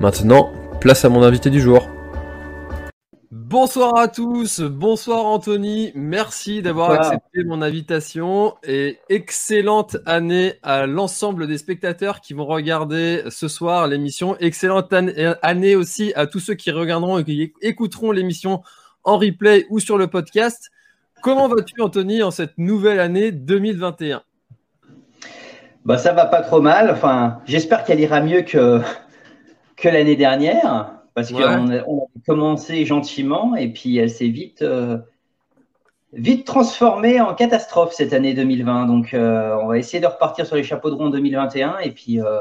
Maintenant, place à mon invité du jour. Bonsoir à tous, bonsoir Anthony, merci d'avoir accepté mon invitation et excellente année à l'ensemble des spectateurs qui vont regarder ce soir l'émission. Excellente année aussi à tous ceux qui regarderont et qui écouteront l'émission en replay ou sur le podcast. Comment vas-tu Anthony en cette nouvelle année 2021 bah, ça va pas trop mal. Enfin, j'espère qu'elle ira mieux que, que l'année dernière, parce qu'on a, commencé gentiment et puis elle s'est vite, euh, vite transformée en catastrophe cette année 2020. Donc, euh, on va essayer de repartir sur les chapeaux de rond 2021 et puis euh,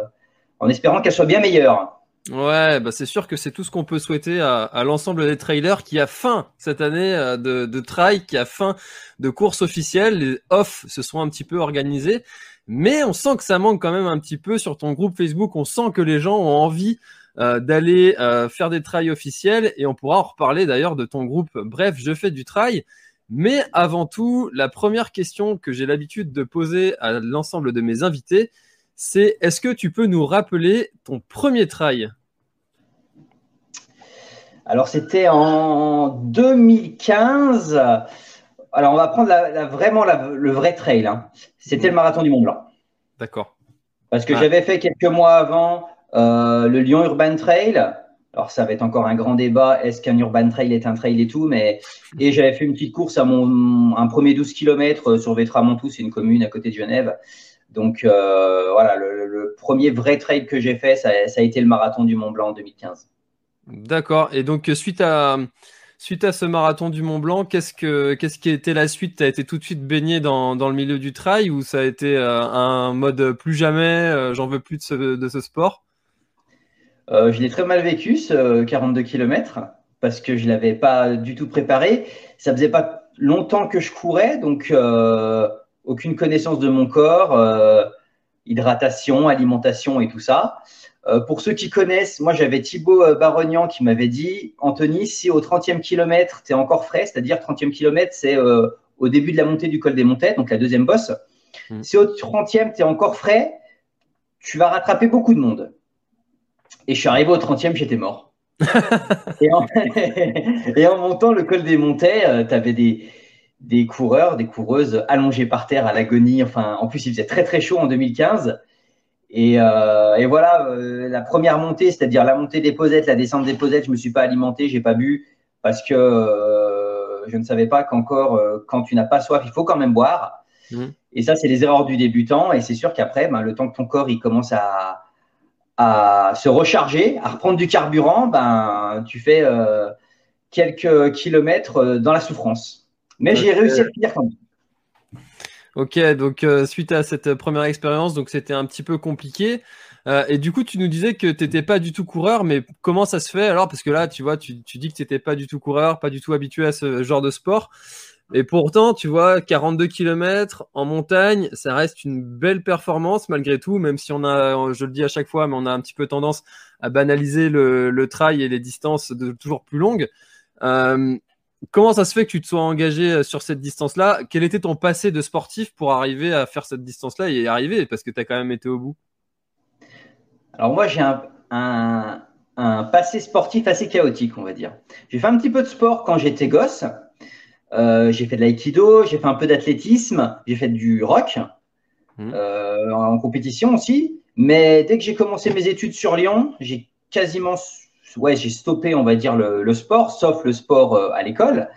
en espérant qu'elle soit bien meilleure. Ouais, bah c'est sûr que c'est tout ce qu'on peut souhaiter à, l'ensemble des trailers qui a fin cette année de, de trail, qui a fin de courses officielles. Les off se sont un petit peu organisés. Mais on sent que ça manque quand même un petit peu sur ton groupe Facebook. On sent que les gens ont envie euh, d'aller euh, faire des trails officiels et on pourra en reparler d'ailleurs de ton groupe. Bref, je fais du trail. Mais avant tout, la première question que j'ai l'habitude de poser à l'ensemble de mes invités, c'est est-ce que tu peux nous rappeler ton premier trail? Alors c'était en 2015 alors on va prendre vraiment le vrai trail. Hein. C'était le marathon du Mont Blanc. D'accord. Parce que ah. j'avais fait quelques mois avant le Lyon Urban Trail. Alors ça va être encore un grand débat. Est-ce qu'un Urban Trail est un trail et tout Mais et j'avais fait une petite course à mon un premier 12 km sur Vétramontou, c'est une commune à côté de Genève. Donc euh, voilà, le, premier vrai trail que j'ai fait, ça, a été le marathon du Mont Blanc en 2015. D'accord. Et donc suite à Suite à ce marathon du Mont Blanc, qu'est-ce, que, qu'est-ce qui été la suite? Tu as été tout de suite baigné dans, le milieu du trail ou ça a été euh, un mode plus jamais, euh, j'en veux plus de ce sport? Euh, Je l'ai très mal vécu, ce 42 km, parce que je ne l'avais pas du tout préparé. Ça faisait pas longtemps que je courais, donc aucune connaissance de mon corps, hydratation, alimentation et tout ça. Euh, pour ceux qui connaissent, moi j'avais Thibaut euh, Barognan qui m'avait dit Anthony, si au 30e kilomètre tu es encore frais, c'est-à-dire 30e kilomètre, c'est euh, au début de la montée du col des Montettes, donc la deuxième bosse. Mm. Si au 30e, tu es encore frais, tu vas rattraper beaucoup de monde. Et je suis arrivé au 30e, j'étais mort. et, en, montant le col des Montets, tu avais des, des coureurs, des coureuses allongées par terre à l'agonie. Enfin, en plus, il faisait très très chaud en 2015. Euh, et, voilà, euh, la première montée, c'est-à-dire la montée des posettes, la descente des posettes, je me suis pas alimenté, j'ai pas bu parce que euh, je ne savais pas qu'encore, quand tu n'as pas soif, il faut quand même boire. Mmh. Et ça, c'est les erreurs du débutant. Et c'est sûr qu'après, ben, le temps que ton corps il commence à, à se recharger, à reprendre du carburant, ben, tu fais quelques kilomètres dans la souffrance. Mais j'ai réussi à le finir quand même. Ok, donc euh, suite à cette première expérience, donc c'était un petit peu compliqué. Euh, et du coup, tu nous disais que tu n'étais pas du tout coureur, mais comment ça se fait alors? Parce que là, tu vois, tu, dis que tu n'étais pas du tout coureur, pas du tout habitué à ce genre de sport. Et pourtant, tu vois, 42 km en montagne, ça reste une belle performance malgré tout, même si on a, je le dis à chaque fois, mais on a un petit peu tendance à banaliser le, le trail et les distances toujours plus longues. Euh, Comment ça se fait que tu te sois engagé euh, sur cette distance-là? Quel était ton passé de sportif pour arriver à faire cette distance-là et y arriver? Parce que tu as quand même été au bout. Alors moi, j'ai un, passé sportif assez chaotique, on va dire. J'ai fait un petit peu de sport quand j'étais gosse. Euh, j'ai fait de l'aïkido, j'ai fait un peu d'athlétisme, j'ai fait du rock mmh. euh, en compétition aussi. Mais dès que j'ai commencé mes études sur Lyon, j'ai quasiment ouais, j'ai stoppé, on va dire, le, sport, sauf le sport euh, à l'école.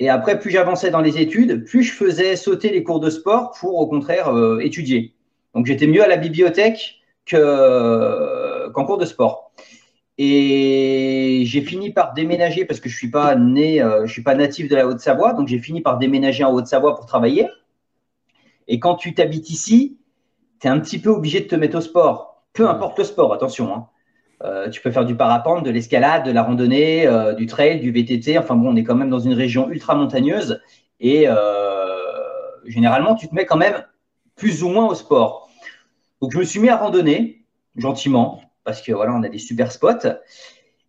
Et après, plus j'avançais dans les études, plus je faisais sauter les cours de sport pour, au contraire, étudier. Donc, j'étais mieux à la bibliothèque que, qu'en cours de sport. Et j'ai fini par déménager parce que je suis pas né, euh, je suis pas natif de la Haute-Savoie, donc j'ai fini par déménager en Haute-Savoie pour travailler. Et quand tu t'habites ici, tu es un petit peu obligé de te mettre au sport. Peu importe le sport, attention. Hein. Euh, tu peux faire du parapente, de l'escalade, de la randonnée, euh, du trail, du VTT. Enfin bon, on est quand même dans une région ultra montagneuse et euh, généralement, tu te mets quand même plus ou moins au sport. Donc, je me suis mis à randonner gentiment parce que voilà, on a des super spots.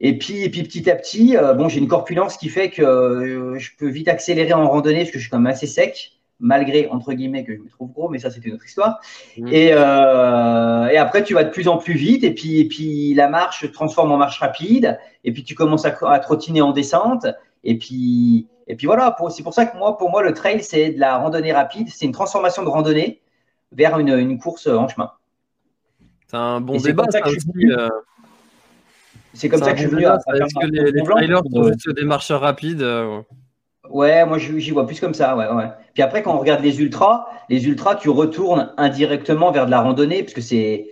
Et puis, et puis petit à petit, bon, j'ai une corpulence qui fait que je peux vite accélérer en randonnée parce que je suis quand même assez sec malgré, entre guillemets, que je me trouve gros, mais ça, c'était une autre histoire. Mmh. Et, euh, et, après, tu vas de plus en plus vite, et puis, et puis la marche se transforme en marche rapide, et puis tu commences à, à trottiner en descente, et puis, et puis voilà, c'est pour ça que moi, pour moi, le trail, c'est de la randonnée rapide, c'est une transformation de randonnée vers une, une course en chemin. C'est un bon débat, euh, C'est comme ça que je suis venu à, Est-ce que les, les trailers sont juste des marcheurs rapides euh, Ouais, moi j'y vois plus comme ça. Ouais, ouais. Puis après, quand on regarde les ultras, les ultras, tu retournes indirectement vers de la randonnée, parce que c'est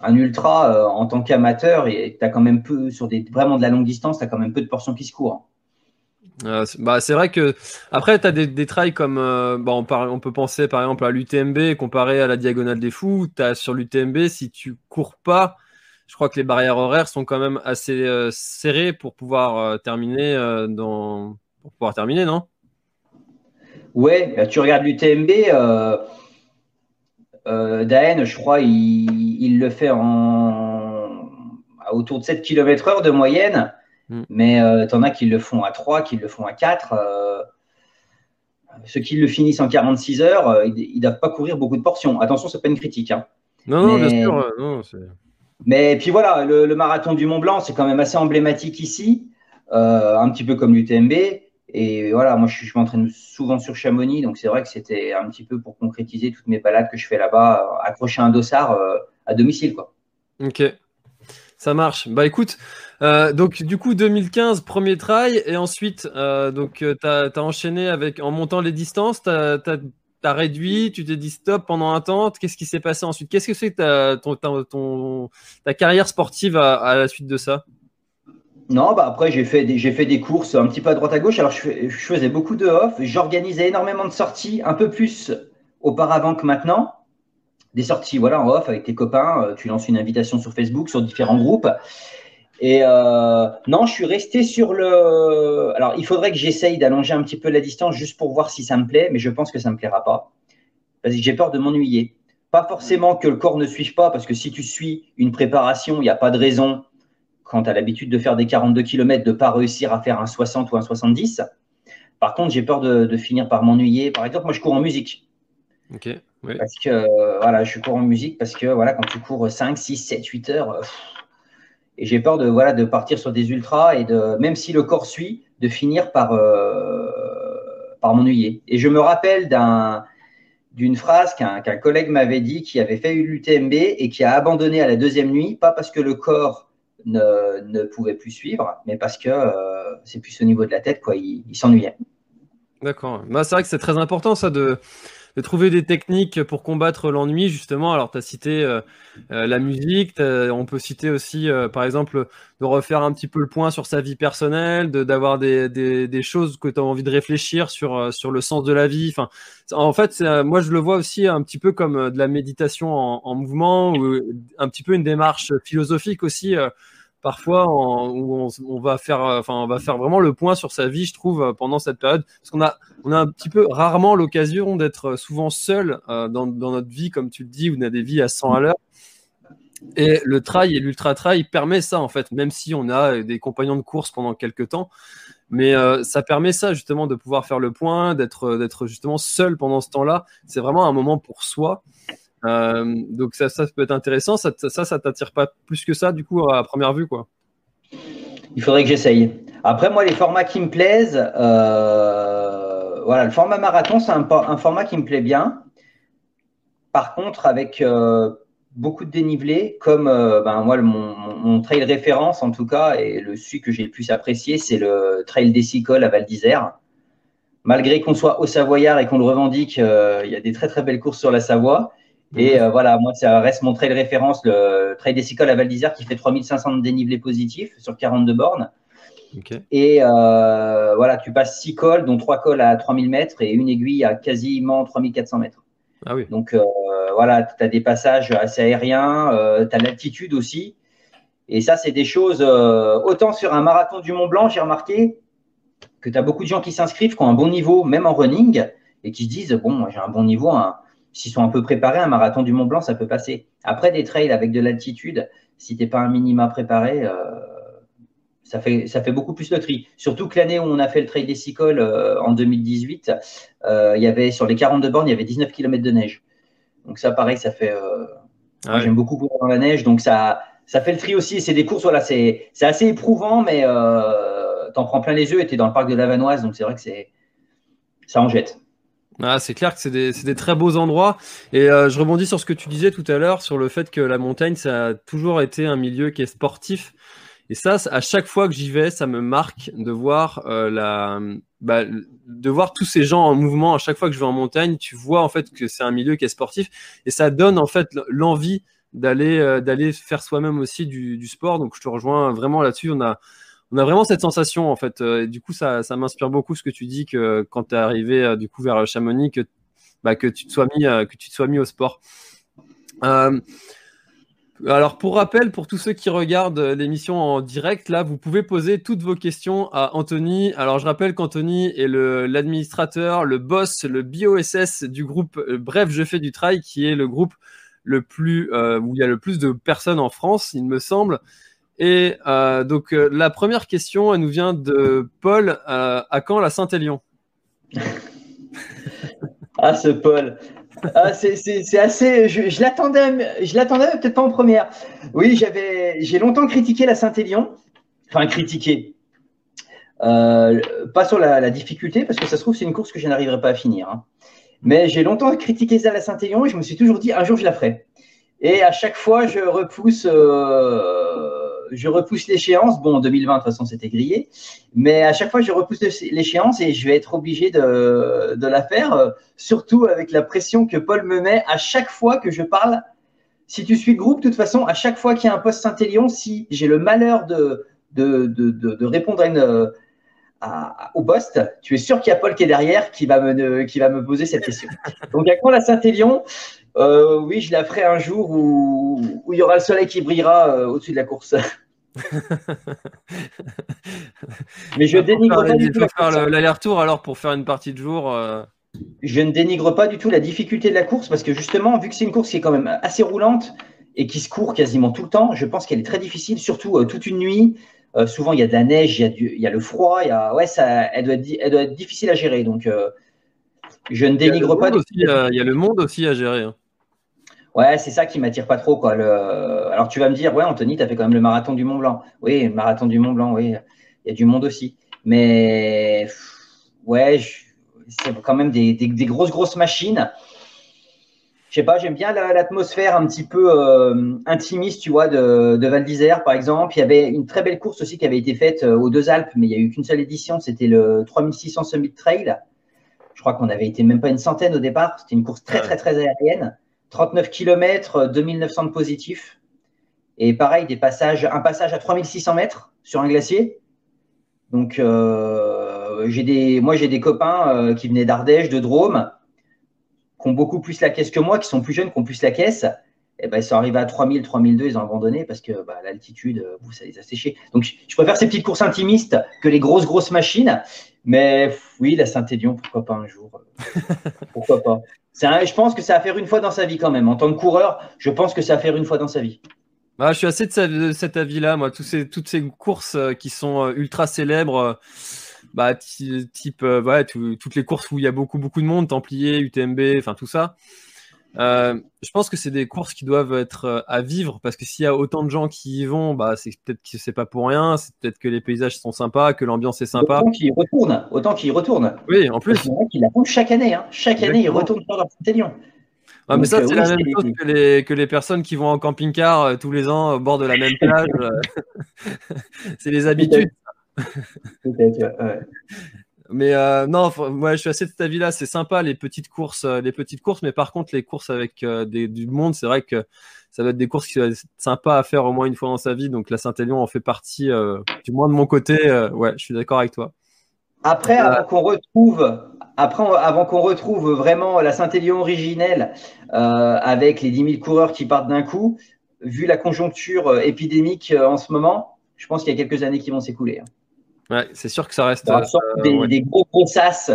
un ultra euh, en tant qu'amateur, et tu as quand même peu, sur des, vraiment de la longue distance, tu as quand même peu de portions qui se courent. Euh, bah, c'est vrai que après, tu as des, trails comme euh, bah, on, peut penser par exemple à l'UTMB comparé à la Diagonale des Fous. As, sur l'UTMB, si tu cours pas, je crois que les barrières horaires sont quand même assez serrées pour pouvoir terminer dans pour pouvoir terminer, non? Ouais, bah, tu regardes l'UTMB, euh, euh, Daen, je crois, il, le fait en autour de 7 km/h de moyenne, hmm. mais euh, tu en as qui le font à 3, qui le font à 4. Euh, ceux qui le finissent en 46 heures, ils ne doivent pas courir beaucoup de portions. Attention, ce n'est pas une critique. Hein. Non, non, bien sûr. Non, mais puis voilà, le, le, marathon du Mont Blanc, c'est quand même assez emblématique ici, un petit peu comme l'UTMB. Et voilà, moi, je, m'entraîne souvent sur Chamonix, donc c'est vrai que c'était un petit peu pour concrétiser toutes mes balades que je fais là-bas, euh, accrocher un dossard euh, à domicile, quoi. Ok, ça marche. Bah écoute, euh, donc du coup 2015 premier trail et ensuite donc tu as, enchaîné avec en montant les distances, tu as, réduit, tu t'es dit stop pendant un temps. Qu'est-ce qui s'est passé ensuite? Qu'est-ce que c'est que ta, ton, ta carrière sportive à la suite de ça? Non, bah après, j'ai fait, des, j'ai fait des courses un petit peu à droite à gauche. Alors, je, faisais beaucoup de off. J'organisais énormément de sorties, un peu plus auparavant que maintenant. Des sorties, voilà, en off avec tes copains. Euh, tu lances une invitation sur Facebook, sur différents groupes. Et euh, non, je suis resté sur le. Alors, il faudrait que j'essaye d'allonger un petit peu la distance juste pour voir si ça me plaît, mais je pense que ça ne me plaira pas. Parce que j'ai peur de m'ennuyer. Pas forcément que le corps ne suive pas, parce que si tu suis une préparation, il n'y a pas de raison quand tu as l'habitude de faire des 42 km, de ne pas réussir à faire un 60 ou un 70. Par contre, j'ai peur de, finir par m'ennuyer. Par exemple, moi, je cours en musique. Ok. Parce que voilà, je cours en musique parce que voilà, quand tu cours 5, 6, 7, 8 heures, et j'ai peur de, voilà, de partir sur des ultras et de, même si le corps suit, de finir par, euh, par m'ennuyer. Et je me rappelle d'un, d'une phrase qu'un, collègue m'avait dit qui avait fait l'UTMB et qui a abandonné à la deuxième nuit, pas parce que le corps ne, ne pouvait plus suivre, mais parce que euh, c'est plus au niveau de la tête, quoi. Il, il s'ennuyait. D'accord. Bah, c'est vrai que c'est très important ça de de trouver des techniques pour combattre l'ennui, justement. Alors, tu as cité euh, euh, la musique, on peut citer aussi, euh, par exemple, de refaire un petit peu le point sur sa vie personnelle, d'avoir des, des, des, choses que tu as envie de réfléchir sur, sur le sens de la vie. Enfin, en fait, moi, je le vois aussi un petit peu comme de la méditation en, en mouvement ou un petit peu une démarche philosophique aussi parfois on, on, va faire, vraiment le point sur sa vie, je trouve, pendant cette période, parce qu'on a, on a un petit peu rarement l'occasion d'être souvent seul euh, dans, notre vie, comme tu le dis, où on a des vies à 100 à l'heure. Et le trail et l'ultra trail permet ça en fait, même si on a des compagnons de course pendant quelques temps, mais euh, ça permet ça justement de pouvoir faire le point, d'être d'être justement seul pendant ce temps-là. C'est vraiment un moment pour soi. Euh, donc ça, peut être intéressant. Ça, ça, t'attire pas plus que ça, du coup, à première vue, quoi. Il faudrait que j'essaye. Après, moi, les formats qui me plaisent, euh, voilà, le format marathon, c'est un, format qui me plaît bien. Par contre, avec euh, beaucoup de dénivelé, comme ben, moi, mon, mon, trail référence, en tout cas, et le celui que j'ai le plus apprécié, c'est le trail des Sicoles à Val d'Isère. Malgré qu'on soit au Savoyard et qu'on le revendique, il y a des très très belles courses sur la Savoie. Et euh, voilà, moi, ça reste mon trail référence, le trail des Sicoles à Val d'Isère qui fait 3500 de dénivelé positif sur 42 bornes. Et euh, voilà, tu passes 6 cols, dont 3 cols à 3000 mètres et une aiguille à quasiment 3400 mètres. Ah oui. Donc euh, voilà, tu as des passages assez aériens, tu as l'altitude aussi. Et ça, c'est des choses, autant sur un marathon du Mont Blanc, j'ai remarqué que tu as beaucoup de gens qui s'inscrivent, qui ont un bon niveau, même en running, et qui se disent, bon, j'ai un bon niveau, un, s'ils sont un peu préparés, un marathon du Mont Blanc, ça peut passer. Après, des trails avec de l'altitude, si tu n'es pas un minima préparé, euh, ça, fait, ça fait beaucoup plus de tri. Surtout que l'année où on a fait le trail des Sicoles euh, en 2018, euh, il y avait, sur les 42 bornes, il y avait 19 km de neige. Donc ça, pareil, ça fait... Ah j'aime beaucoup courir dans la neige, donc ça, ça fait le tri aussi. C'est des courses, voilà, c'est assez éprouvant, mais tu en prends plein les yeux et tu es dans le parc de la Vanoise, donc c'est vrai que c'est ça en jette. Ah, c'est clair que c'est des, des, très beaux endroits. Et euh, je rebondis sur ce que tu disais tout à l'heure, sur le fait que la montagne, ça a toujours été un milieu qui est sportif. Et ça, à chaque fois que j'y vais, ça me marque de voir euh, la, bah, de voir tous ces gens en mouvement. À chaque fois que je vais en montagne, tu vois en fait que c'est un milieu qui est sportif, et ça donne en fait l'envie d'aller euh, d'aller faire soi-même aussi du, du, sport. Donc je te rejoins vraiment là-dessus. On a on a vraiment cette sensation en fait. Euh, et du coup, ça, ça m'inspire beaucoup ce que tu dis que quand tu es arrivé euh, du coup vers Chamonix, que, bah, que tu te sois mis, euh, que tu te sois mis au sport. alors pour rappel, pour tous ceux qui regardent l'émission en direct, là, vous pouvez poser toutes vos questions à Anthony. Alors je rappelle qu'Anthony est l'administrateur, le, boss, le BOSS du groupe Bref, je fais du trail, qui est le groupe le plus où il y a le plus de personnes en France, il me semble. Et euh, donc euh, la première question, elle nous vient de Paul. Euh, à quand la Saint-Élion Ah, ce Paul. Ah, c'est assez. Je, l'attendais, je l'attendais peut-être pas en première. Oui, j'avais, j'ai longtemps critiqué la Saint-Élion. Enfin, critiqué. pas sur la, difficulté, parce que ça se trouve, c'est une course que je n'arriverai pas à finir. Hein. Mais j'ai longtemps critiqué ça la Saint-Élion et je me suis toujours dit un jour je la ferai. Et à chaque fois, je repousse je repousse l'échéance. Bon, en 2020, de toute façon, c'était grillé. Mais à chaque fois, je repousse l'échéance et je vais être obligé de, la faire, euh, surtout avec la pression que Paul me met à chaque fois que je parle. Si tu suis groupe, de toute façon, à chaque fois qu'il y a un poste Saint-Élion, si j'ai le malheur de, répondre à une, à, au poste, tu es sûr qu'il y a Paul qui est derrière qui va me, qui va me poser cette question. Donc, à quand la Saint-Élion? Euh, Oui, je la ferai un jour où, où, il y aura le soleil qui brillera euh, au-dessus de la course. Mais je dénigre pas du tout. l'aller-retour alors pour faire une partie de jour. Euh. Je ne dénigre pas du tout la difficulté de la course parce que justement, vu que c'est une course qui est quand même assez roulante et qui se court quasiment tout le temps, je pense qu'elle est très difficile, surtout toute une nuit. souvent, il y a de la neige, il y a, du, il y a le froid. Il y a, ouais, ça, elle, doit être, elle doit être difficile à gérer. Donc, je ne dénigre pas. Aussi, il y a le monde aussi à gérer. Hein. Ouais, c'est ça qui m'attire pas trop. Quoi. Le... Alors, tu vas me dire, ouais, Anthony, tu as fait quand même le marathon du Mont Blanc. Oui, le marathon du Mont Blanc, oui. Il y a du monde aussi. Mais, ouais, c'est quand même des, des, grosses, grosses machines. Je sais pas, j'aime bien l'atmosphère un petit peu euh, intimiste, tu vois, de, de Val d'Isère, par exemple. Il y avait une très belle course aussi qui avait été faite euh, aux Deux Alpes, mais il n'y a eu qu'une seule édition. C'était le 3600 Summit Trail. Je crois qu'on avait été même pas une centaine au départ. C'était une course très, très, très aérienne. 39 km, 2900 de positifs. Et pareil, des passages, un passage à 3600 mètres sur un glacier. Donc, euh, j'ai des, moi, j'ai des copains euh, qui venaient d'Ardèche, de Drôme, qui ont beaucoup plus la caisse que moi, qui sont plus jeunes, qui ont plus la caisse. Et ben, ils sont arrivés à 3000, 3002, ils ont abandonné parce que bah, l'altitude, euh, ça les a séchés. Donc, je, préfère ces petites courses intimistes que les grosses, grosses machines. Mais oui, la Saint-Élion, pourquoi pas un jour Pourquoi pas Je pense que ça va faire une fois dans sa vie quand même. En tant que coureur, je pense que ça va faire une fois dans sa vie. Bah, je suis assez de, cet avis-là, moi. ces, toutes ces courses euh, qui sont euh, ultra célèbres, euh, bah, type, toutes les courses où il y a beaucoup, beaucoup de monde, Templier, UTMB, enfin tout ça. Je pense que c'est des courses qui doivent être à vivre parce que s'il y a autant de gens qui y vont, bah, c'est peut-être que c'est pas pour rien, c'est peut-être que les paysages sont sympas, que l'ambiance est sympa. Autant qu'ils y retournent, autant qu'ils retournent. Oui, en plus. Ils la font chaque année, hein. chaque année ils retournent sur leur Saint-Élion. Ah, mais ça, c'est la même chose que les, que les personnes qui vont en camping-car euh, tous les ans au bord de la même plage. Euh. c'est les habitudes. Mais euh, non, moi je suis assez de cet avis-là. C'est sympa les petites courses, les petites courses, mais par contre les courses avec des, du monde, c'est vrai que ça va être des courses qui être sympas à faire au moins une fois dans sa vie. Donc la Saint-Élion en fait partie, du moins de mon côté. ouais, je suis d'accord avec toi. Après, avant qu'on retrouve, après, avant qu'on retrouve vraiment la Saint-Élion originelle euh, avec les 10 000 coureurs qui partent d'un coup, vu la conjoncture euh, épidémique euh, en ce moment, je pense qu'il y a quelques années qui vont s'écouler. Hein. Ouais, c'est sûr que ça reste. des, gros gros sas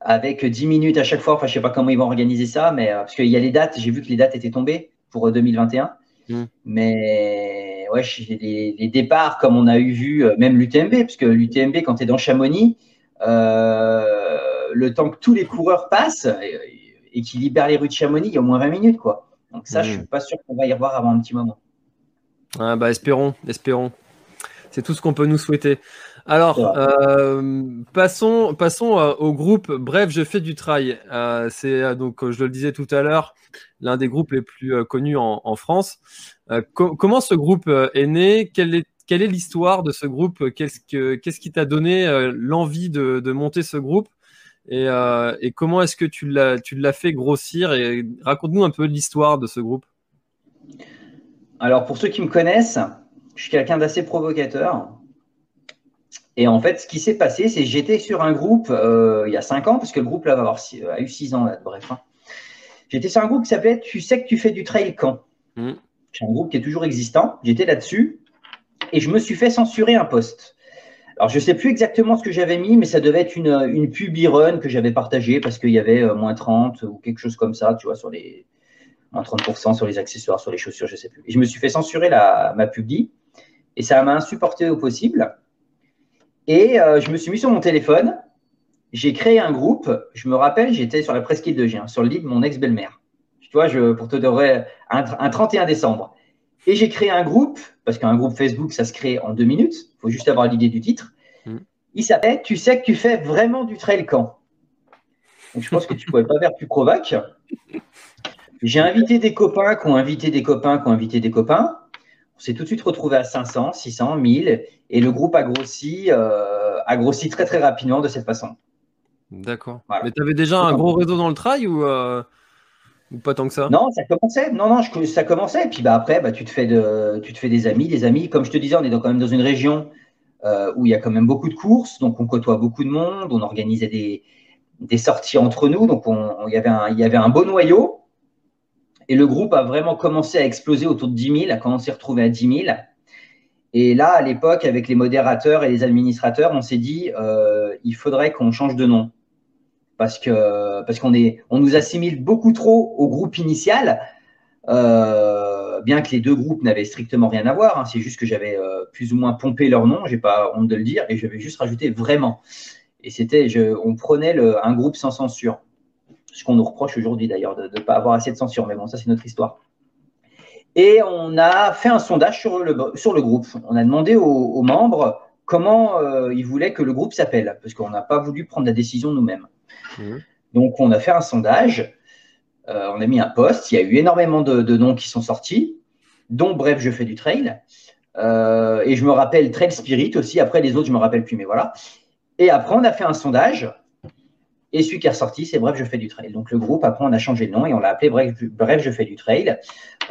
avec 10 minutes à chaque fois. Enfin, je sais pas comment ils vont organiser ça, mais parce qu'il y a les dates. J'ai vu que les dates étaient tombées pour 2021. Mmh. Mais ouais, les, les, départs, comme on a eu vu, même l'UTMB, parce que l'UTMB, quand tu es dans Chamonix, le temps que tous les coureurs passent et, qu'ils libèrent les rues de Chamonix, il y a au moins 20 minutes. quoi. Donc ça, je ne hmm. suis pas sûr qu'on va y revoir avant un petit moment. Ah bah espérons, espérons. C'est tout ce qu'on peut nous souhaiter. Alors, euh, passons, passons euh, au groupe Bref, je fais du trail. Euh, c'est donc, je le disais tout à l'heure, l'un des groupes les plus connus en, France. comment ce groupe est né? Quelle est, quelle est l'histoire de ce groupe? Qu'est-ce, qu'est-ce qui t'a donné l'envie de, de, monter ce groupe? Et, comment est-ce que tu l'as, tu l'as fait grossir? Et raconte-nous un peu l'histoire de ce groupe. Alors, pour ceux qui me connaissent, je suis quelqu'un d'assez provocateur. Et en fait, ce qui s'est passé, c'est que j'étais sur un groupe euh, il y a 5 ans, parce que le groupe là, va avoir a eu 6 ans, bref. Hein. J'étais sur un groupe qui s'appelait Tu sais que tu fais du trail quand mmh. C'est un groupe qui est toujours existant. J'étais là-dessus et je me suis fait censurer un poste. Alors, je ne sais plus exactement ce que j'avais mis, mais ça devait être une, une pub e que j'avais partagée parce qu'il y avait euh, moins 30 ou quelque chose comme ça, tu vois, sur les moins 30% sur les accessoires, sur les chaussures, je ne sais plus. Et je me suis fait censurer la, ma publi et ça m'a insupporté au possible. Et euh, je me suis mis sur mon téléphone, j'ai créé un groupe. Je me rappelle, j'étais sur la presqu'île de Gien, sur le lit de mon ex-belle-mère. Tu vois, je, pour te donner un, un 31 décembre. Et j'ai créé un groupe, parce qu'un groupe Facebook, ça se crée en deux minutes. Il faut juste avoir l'idée du titre. Mm. Il s'appelle Tu sais que tu fais vraiment du trail camp. Donc je pense que tu ne pouvais pas faire plus provoque. J'ai invité des copains qui ont invité des copains qui ont invité des copains. S'est tout de suite retrouvé à 500, 600, 1000. Et le groupe a grossi, euh, a grossi très très rapidement de cette façon. D'accord. Mais tu avais déjà un gros réseau dans le trail ou euh, pas tant que ça? Non, ça commençait. Non, non, ça commençait. Et puis bah, après, bah, tu, te fais de, tu te fais des amis, des amis. Comme je te disais, on est quand même dans une région euh, où il y a quand même beaucoup de courses. Donc, on côtoie beaucoup de monde. On organisait des, des sorties entre nous. Donc, il y avait un beau noyau. Et le groupe a vraiment commencé à exploser autour de 10 000, a commencé à retrouver à 10 000. Et là, à l'époque, avec les modérateurs et les administrateurs, on s'est dit, euh, il faudrait qu'on change de nom parce qu'on nous assimile beaucoup trop au groupe initial. Euh, bien que les deux groupes n'avaient strictement rien à voir, hein, c'est juste que j'avais plus ou moins pompé leur nom, j'ai pas honte de le dire, et j'avais juste rajouté vraiment. Et c'était, on prenait un groupe sans censure. Ce qu'on nous reproche aujourd'hui d'ailleurs, de ne pas avoir assez de censure. Mais bon, ça, c'est notre histoire. Et on a fait un sondage sur le, sur le groupe. On a demandé aux, membres comment euh, ils voulaient que le groupe s'appelle, parce qu'on n'a pas voulu prendre la décision nous-mêmes. Mmh. Donc, on a fait un sondage. Euh, on a mis un post. Il y a eu énormément de, noms qui sont sortis, dont Bref, je fais du trail. Euh, et je me rappelle Trail Spirit aussi. Après, les autres, je ne me rappelle plus, mais voilà. Et après, on a fait un sondage. Et celui qui est ressorti, c'est Bref, je fais du trail. Donc le groupe, après, on a changé de nom et on l'a appelé Bref, Bref, je fais du trail.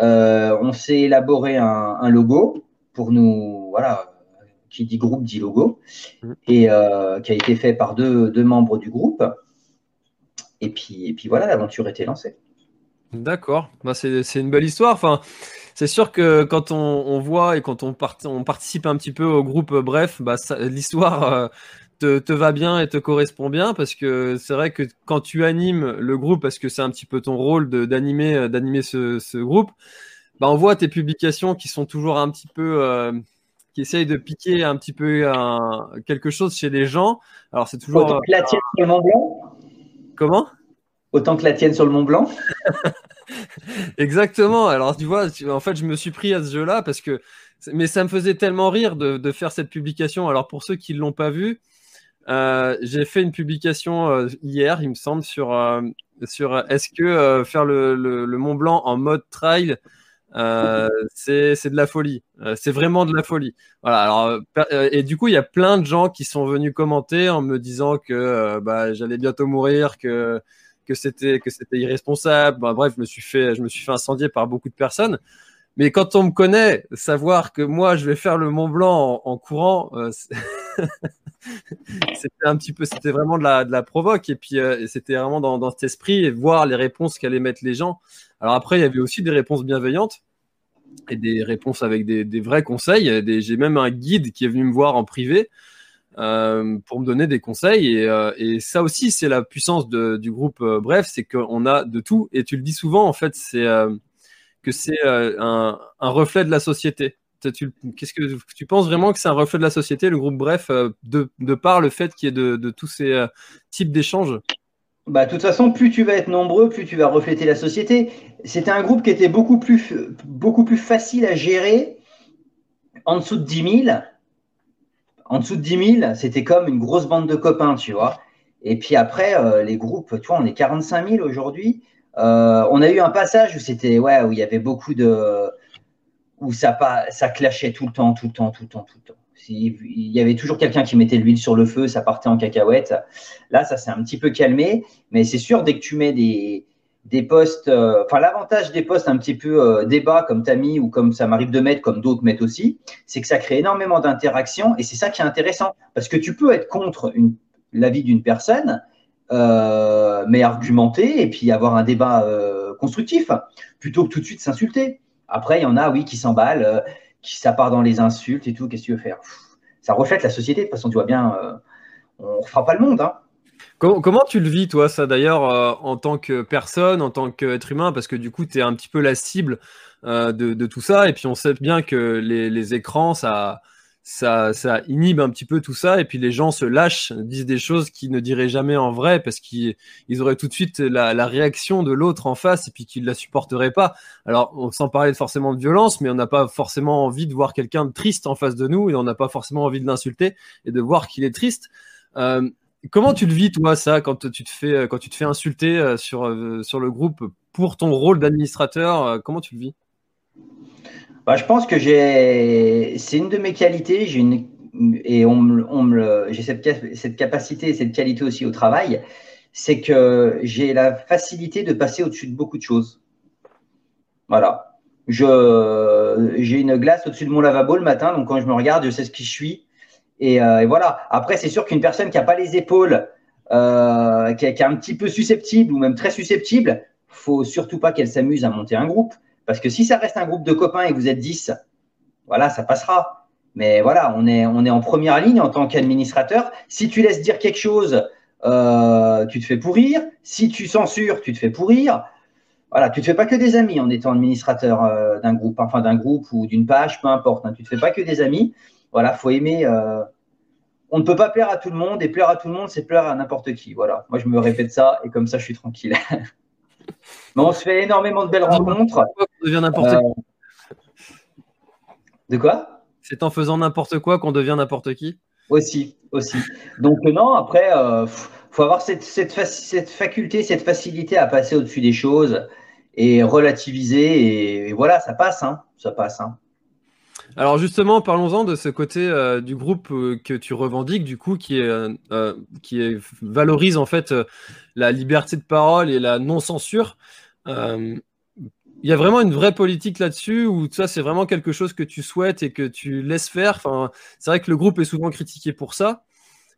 Euh, on s'est élaboré un, logo pour nous, voilà, qui dit groupe dit logo, mmh. et euh, qui a été fait par deux, membres du groupe. Et puis, et puis voilà, l'aventure était lancée. D'accord, bah, c'est une belle histoire. Enfin, c'est sûr que quand on, voit et quand on, on, participe un petit peu au groupe Bref, bah, l'histoire. Euh, te, va bien et te correspond bien parce que c'est vrai que quand tu animes le groupe, parce que c'est un petit peu ton rôle d'animer euh, d'animer ce, groupe, bah on voit tes publications qui sont toujours un petit peu euh, qui essayent de piquer un petit peu quelque chose chez les gens. Alors c'est toujours autant que la tienne sur le Mont Blanc? Comment? Autant que la tienne sur le Mont Blanc? Exactement. Alors tu vois, en fait, je me suis pris à ce jeu-là parce que mais ça me faisait tellement rire de, de faire cette publication. Alors pour ceux qui ne l'ont pas vu, euh, j'ai fait une publication euh, hier, il me semble, sur, euh, sur est-ce que faire le, Mont Blanc en mode trail, c'est de la folie. c'est vraiment de la folie. Voilà. Alors, et du coup, il y a plein de gens qui sont venus commenter en me disant que bah, j'allais bientôt mourir, que que c'était que c'était irresponsable. Bah, bref, je me suis fait je me suis fait incendier par beaucoup de personnes. Mais quand on me connaît, savoir que moi je vais faire le Mont Blanc en, courant, euh, c'était un petit peu, c'était vraiment de la, de la provoque. Et puis euh, c'était vraiment dans, dans, cet esprit et voir les réponses qu'allaient mettre les gens. Alors après, il y avait aussi des réponses bienveillantes et des réponses avec des, des vrais conseils. J'ai même un guide qui est venu me voir en privé. Euh, pour me donner des conseils et, euh, et ça aussi c'est la puissance du groupe Bref c'est qu'on a de tout et tu le dis souvent en fait c'est que c'est un, reflet de la société. Qu'est-ce que tu penses vraiment que c'est un reflet de la société, le groupe Bref, euh, de, par le fait qu'il y ait de, tous ces euh, types d'échanges? Bah, de toute façon, plus tu vas être nombreux, plus tu vas refléter la société. C'était un groupe qui était beaucoup plus, beaucoup plus facile à gérer en dessous de 10 000. En dessous de 10 000, c'était comme une grosse bande de copains, tu vois. Et puis après, les groupes, tu vois, on est 45 000 aujourd'hui. Euh, on a eu un passage où c'était ouais où il y avait beaucoup de où ça pas clashait tout le temps, tout le temps, tout le temps, tout le temps. Il y avait toujours quelqu'un qui mettait de l'huile sur le feu, ça partait en cacahuète. Là, ça s'est un petit peu calmé, mais c'est sûr dès que tu mets des des postes, euh, enfin l'avantage des postes un petit peu euh, débat comme t'as mis ou comme ça m'arrive de mettre, comme d'autres mettent aussi, c'est que ça crée énormément d'interactions et c'est ça qui est intéressant parce que tu peux être contre l'avis d'une personne, euh, mais argumenter et puis avoir un débat euh, constructif, plutôt que tout de suite s'insulter. Après, il y en a, oui, qui s'emballent, euh, qui ça part dans les insultes et tout. Qu'est-ce que tu veux faire? Ça reflète la société. De toute façon, tu vois bien, on ne fera pas le monde. Hein. Comment, tu le vis, toi, ça d'ailleurs, en tant que personne, en tant qu'être humain, parce que du coup, tu es un petit peu la cible de, tout ça, et puis on sait bien que les écrans, ça, ça, ça inhibe un petit peu tout ça et puis les gens se lâchent, disent des choses qu'ils ne diraient jamais en vrai parce qu'ils auraient tout de suite la, la réaction de l'autre en face et puis qu'ils la supporteraient pas. Alors, sans parler forcément de violence, mais on n'a pas forcément envie de voir quelqu'un de triste en face de nous et on n'a pas forcément envie de l'insulter et de voir qu'il est triste. Euh, comment tu le vis toi ça quand tu te fais quand tu te fais insulter euh, sur euh, sur le groupe pour ton rôle d'administrateur Comment tu le vis? Bah, je pense que j'ai, c'est une de mes qualités. J'ai une et on, on me, j'ai cette, cette capacité cette qualité aussi au travail, c'est que j'ai la facilité de passer au-dessus de beaucoup de choses. Voilà. Je, j'ai une glace au-dessus de mon lavabo le matin, donc quand je me regarde, je sais ce qui je suis. Et, euh, et voilà. Après, c'est sûr qu'une personne qui n'a pas les épaules, euh, qui, est, qui, est, un petit peu susceptible ou même très susceptible, faut surtout pas qu'elle s'amuse à monter un groupe. Parce que si ça reste un groupe de copains et que vous êtes 10, voilà, ça passera. Mais voilà, on est, on est en première ligne en tant qu'administrateur. Si tu laisses dire quelque chose, euh, tu te fais pourrir. Si tu censures, tu te fais pourrir. voilà, tu ne te fais pas que des amis en étant administrateur euh, d'un groupe, enfin d'un groupe ou d'une page, peu importe. Hein. tu te fais pas que des amis. Voilà, faut aimer. Euh, on ne peut pas plaire à tout le monde et plaire à tout le monde, c'est plaire à n'importe qui. Voilà, moi je me répète ça et comme ça je suis tranquille. Mais on se fait énormément de belles rencontres. On devient n'importe qui. De quoi? C'est en faisant n'importe quoi qu'on devient n'importe qui? Aussi, aussi. Donc non, après, il faut avoir cette, cette, faculté, cette facilité à passer au-dessus des choses et relativiser. Et, voilà, ça passe, hein, ça passe. Hein. Alors justement, parlons-en de ce côté euh, du groupe euh, que tu revendiques, du coup, qui, est, euh, qui valorise en fait la liberté de parole et la non-censure. Il y a vraiment une vraie politique là-dessus ou ça c'est vraiment quelque chose que tu souhaites et que tu laisses faire. Enfin, c'est vrai que le groupe est souvent critiqué pour ça,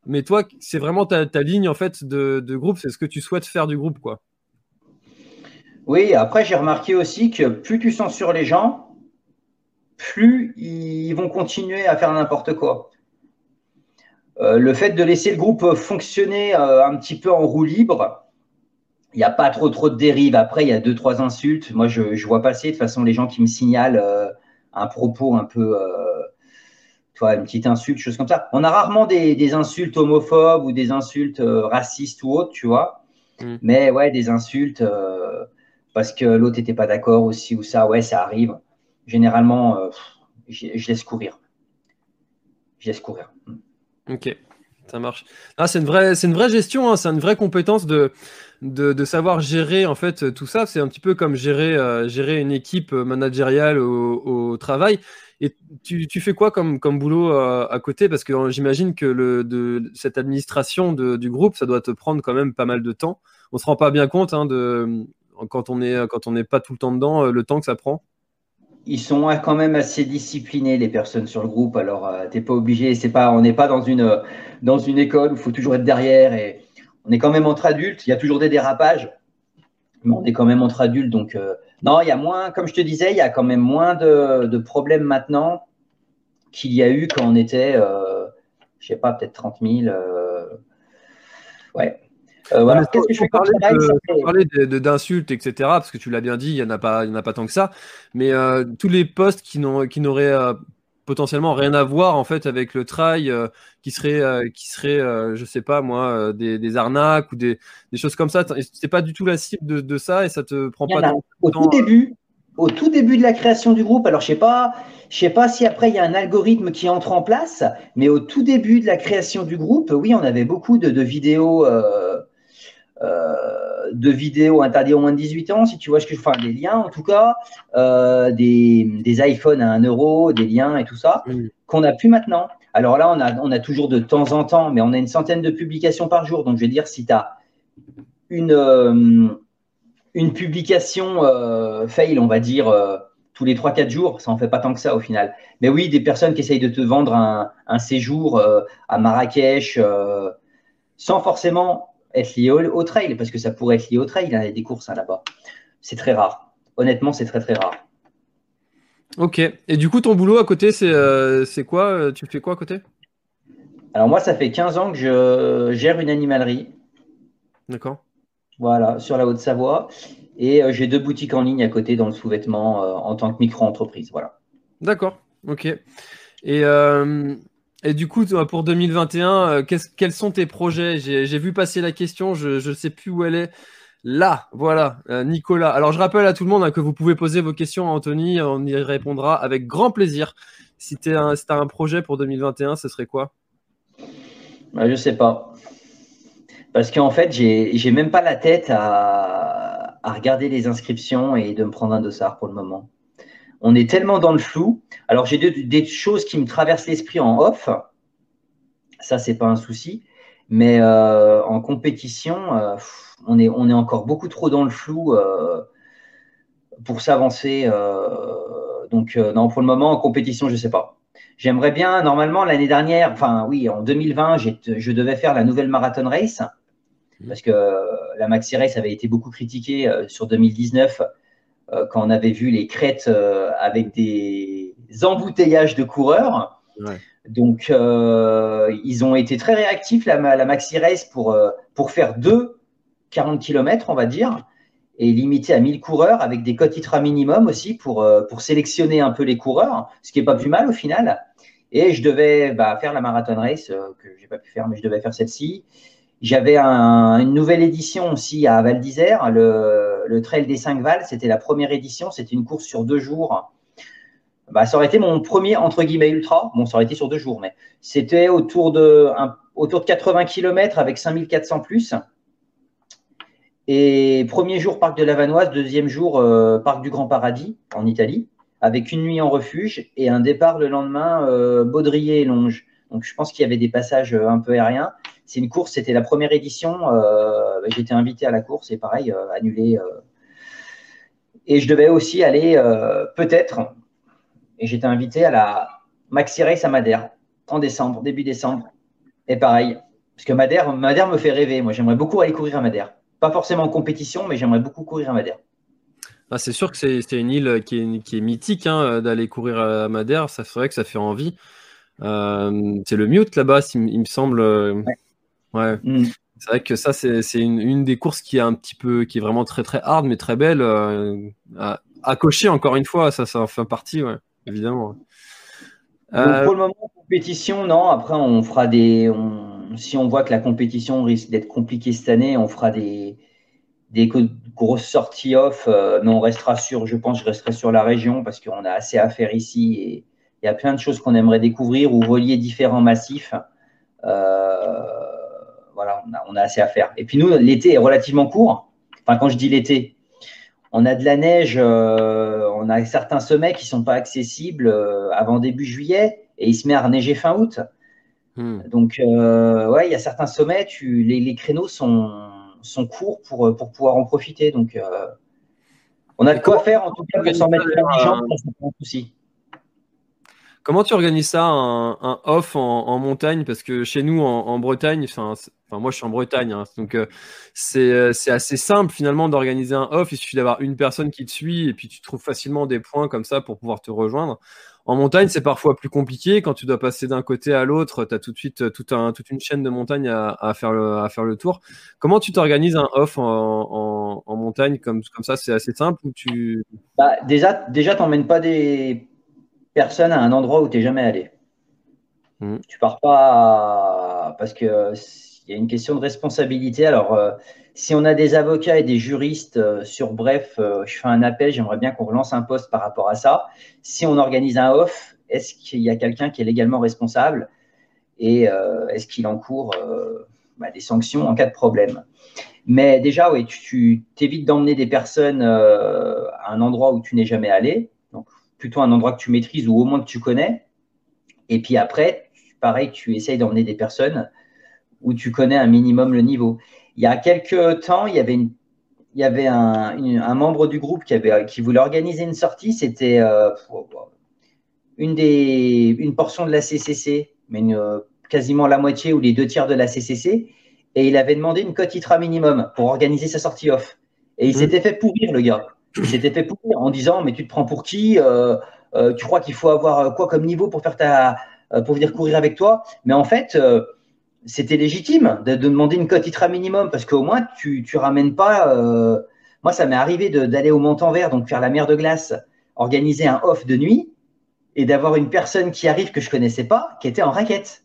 mais toi, c'est vraiment ta, ligne en fait de, de groupe, c'est ce que tu souhaites faire du groupe, quoi. Oui, après, j'ai remarqué aussi que plus tu censures les gens, plus ils vont continuer à faire n'importe quoi. Euh, le fait de laisser le groupe fonctionner euh, un petit peu en roue libre, il n'y a pas trop trop de dérives. Après, il y a deux, trois insultes. Moi, je, vois passer de toute façon les gens qui me signalent euh, un propos un peu, toi, une petite insulte, chose comme ça. On a rarement des, insultes homophobes ou des insultes racistes ou autres, tu vois. Mm. Mais ouais, des insultes parce que l'autre n'était pas d'accord aussi ou ça, ouais, ça arrive. Généralement, euh, je, laisse courir. Je laisse courir. Ok, ça marche. Ah, c'est une vraie, c'est une vraie gestion, hein. c'est une vraie compétence de, de, savoir gérer en fait tout ça. C'est un petit peu comme gérer, euh, gérer une équipe managériale au, travail. Et tu, fais quoi comme, comme boulot euh, à côté? Parce que j'imagine que le, de, cette administration du groupe, ça doit te prendre quand même pas mal de temps. On se rend pas bien compte hein, quand on est quand on n'est pas tout le temps dedans, euh, le temps que ça prend Ils sont quand même assez disciplinés les personnes sur le groupe. Alors tu euh, t'es pas obligé, c'est pas, on n'est pas dans une dans une école où il faut toujours être derrière et on est quand même entre adultes. Il y a toujours des dérapages, mais on est quand même entre adultes. Donc euh, non, il y a moins, comme je te disais, il y a quand même moins de, problèmes maintenant qu'il y a eu quand on était, je je sais pas, peut-être 30 000. ouais, euh, Qu'est-ce que je parler d'insultes, etc. Parce que tu l'as bien dit, il n'y en, a pas, en a pas tant que ça. Mais euh, tous les postes qui n'auraient euh, potentiellement rien à voir en fait avec le trail, qui seraient, qui serait, je sais pas moi, des, arnaques ou des, choses comme ça. C'est pas du tout la cible de, ça et ça te prend pas. au tout début, au tout début de la création du groupe, alors je sais pas, je sais pas si après il y a un algorithme qui entre en place, mais au tout début de la création du groupe, oui, on avait beaucoup de, vidéos. Euh, de vidéos interdites au moins de 18 ans, si tu vois ce que je enfin des liens en tout cas, euh, des, des, iPhones à 1 euro, des liens et tout ça, qu'on n'a plus maintenant. Alors là, on a, on a toujours de temps en temps, mais on a une centaine de publications par jour. Donc je vais dire, si tu as une, euh, une publication fail, on va dire, tous les 3-4 jours, ça en fait pas tant que ça au final. Mais oui, des personnes qui essayent de te vendre un, un séjour à Marrakech sans forcément être lié au, trail, parce que ça pourrait être lié au trail, il y a des courses hein, là-bas. C'est très rare. Honnêtement, c'est très très rare. Ok. Et du coup, ton boulot à côté, c'est euh, quoi euh, Tu fais quoi à côté? Alors moi, ça fait 15 ans que je gère une animalerie. D'accord. Voilà, sur la Haute-Savoie. Et euh, j'ai deux boutiques en ligne à côté dans le sous-vêtement en tant que micro-entreprise. Voilà. D'accord. Ok. Et et du coup, pour 2021, euh, quels sont tes projets? J'ai vu passer la question, je ne sais plus où elle est. Là, voilà, euh, Nicolas. Alors, je rappelle à tout le monde hein, que vous pouvez poser vos questions à Anthony, on y répondra avec grand plaisir. Si tu as un projet pour 2021, ce serait quoi? Bah, Je ne sais pas. Parce qu'en fait, j'ai même pas la tête à, à, regarder les inscriptions et de me prendre un dossard pour le moment on est tellement dans le flou. Alors, j'ai des, choses qui me traversent l'esprit en off. Ça, c'est pas un souci. Mais euh, en compétition, euh, on, est, encore beaucoup trop dans le flou euh, pour s'avancer. donc, non, pour le moment, en compétition, je ne sais pas. J'aimerais bien, normalement, l'année dernière, enfin, oui, en 2020, je devais faire la nouvelle marathon race parce que la maxi race avait été beaucoup critiquée sur 2019 euh, quand on avait vu les crêtes euh, avec des embouteillages de coureurs. Donc, euh, ils ont été très réactifs, la, Maxi Race, pour, pour faire deux 40 km, on va dire. est limité à 1000 coureurs avec des cotes ITRA minimum aussi pour, euh, pour sélectionner un peu les coureurs, ce qui n'est pas plus mal au final. Et je devais bah, faire la marathon race, euh, que je n'ai pas pu faire, mais je devais faire celle-ci. J'avais une nouvelle édition aussi à Val d'Isère, le, le, Trail des 5 Vals. C'était la première édition, c'était une course sur deux jours. Bah, ça aurait été mon premier, entre guillemets, ultra. Bon, ça aurait été sur deux jours, mais c'était autour de, autour de 80 km avec 5400 plus. Et premier jour, parc de la Vanoise, deuxième jour, euh, parc du Grand Paradis, en Italie, avec une nuit en refuge et un départ le lendemain, euh, Baudrier et Longe. Donc je pense qu'il y avait des passages euh, un peu aériens. C'est une course, c'était la première édition. J'étais invité à la course et pareil, annulé. Et je devais aussi aller, peut-être, et j'étais invité à la Maxi Race à Madère en décembre, début décembre. Et pareil, parce que Madère, Madère me fait rêver. Moi, j'aimerais beaucoup aller courir à Madère. Pas forcément en compétition, mais j'aimerais beaucoup courir à Madère. Ah, c'est sûr que c'est une île qui est, qui est mythique hein, d'aller courir à Madère. Ça ferait que ça fait envie. Euh, c'est le mute là-bas, il, me semble. Ouais. Mm. C'est vrai que ça, c'est une, une, des courses qui est un petit peu, qui est vraiment très très hard, mais très belle. Euh, à, cocher encore une fois, ça, ça en fait partie, ouais, évidemment. Euh, pour le moment, compétition, non. Après, on fera des. si on voit que la compétition risque d'être compliquée cette année, on fera des, des grosses sorties off. Euh, mais on restera sur, je pense, je resterai sur la région parce qu'on a assez à faire ici et il y a plein de choses qu'on aimerait découvrir ou relier différents massifs. Euh, voilà, on a, on a, assez à faire. Et puis nous, l'été est relativement court. Enfin, quand je dis l'été, on a de la neige, euh, on a certains sommets qui ne sont pas accessibles euh, avant début juillet et il se met à neiger fin août. Hmm. Donc, euh, ouais, il y a certains sommets, tu, les, créneaux sont, sont courts pour, pour pouvoir en profiter. Donc, on a de quoi faire en tout cas que sans mettre les gens, c'est pas un souci. Comment tu organises ça, un, off en, montagne? Parce que chez nous, en, Bretagne, enfin, moi je suis en Bretagne, hein, donc euh, euh, c'est assez simple finalement d'organiser un off. Il suffit d'avoir une personne qui te suit et puis tu trouves facilement des points comme ça pour pouvoir te rejoindre. En montagne, c'est parfois plus compliqué. Quand tu dois passer d'un côté à l'autre, tu as tout de suite euh, tout un, toute une chaîne de montagnes à, faire, le, tour. Comment tu t'organises un off en, montagne comme, ça? C'est assez simple ou tu... Bah, déjà, déjà tu n'emmènes pas des personne à un endroit où tu n'es jamais allé. Mm. Tu pars pas parce que il y a une question de responsabilité. Alors, euh, si on a des avocats et des juristes euh, sur bref, euh, je fais un appel, j'aimerais bien qu'on relance un poste par rapport à ça. Si on organise un off, est-ce qu'il y a quelqu'un qui est légalement responsable? Et est-ce qu'il encourt bah, des sanctions en cas de problème? Mais déjà, oui, tu t'évites d'emmener des personnes à un endroit où tu n'es jamais allé plutôt un endroit que tu maîtrises ou au moins que tu connais. Et puis après, pareil, tu essayes d'emmener des personnes où tu connais un minimum le niveau. Il y a quelques temps, il y avait, une, il y avait un, membre du groupe qui, avait, qui voulait organiser une sortie. C'était euh, une, des, une portion de la CCC, mais quasiment la moitié ou les deux tiers de la CCC. Et il avait demandé une cote ITRA minimum pour organiser sa sortie off. Et il mmh. s'était fait pourrir, le gars. Il s'était fait pourrir en disant mais tu te prends pour qui euh, euh, Tu crois qu'il faut avoir euh, quoi comme niveau pour faire ta pour venir courir avec toi? Mais en fait, c'était légitime de, demander une cote ITRA minimum parce qu'au moins tu tu ramènes pas. moi, ça m'est arrivé d'aller au Montanvert, donc faire la mer de glace, organiser un off de nuit et d'avoir une personne qui arrive que je connaissais pas, qui était en raquette,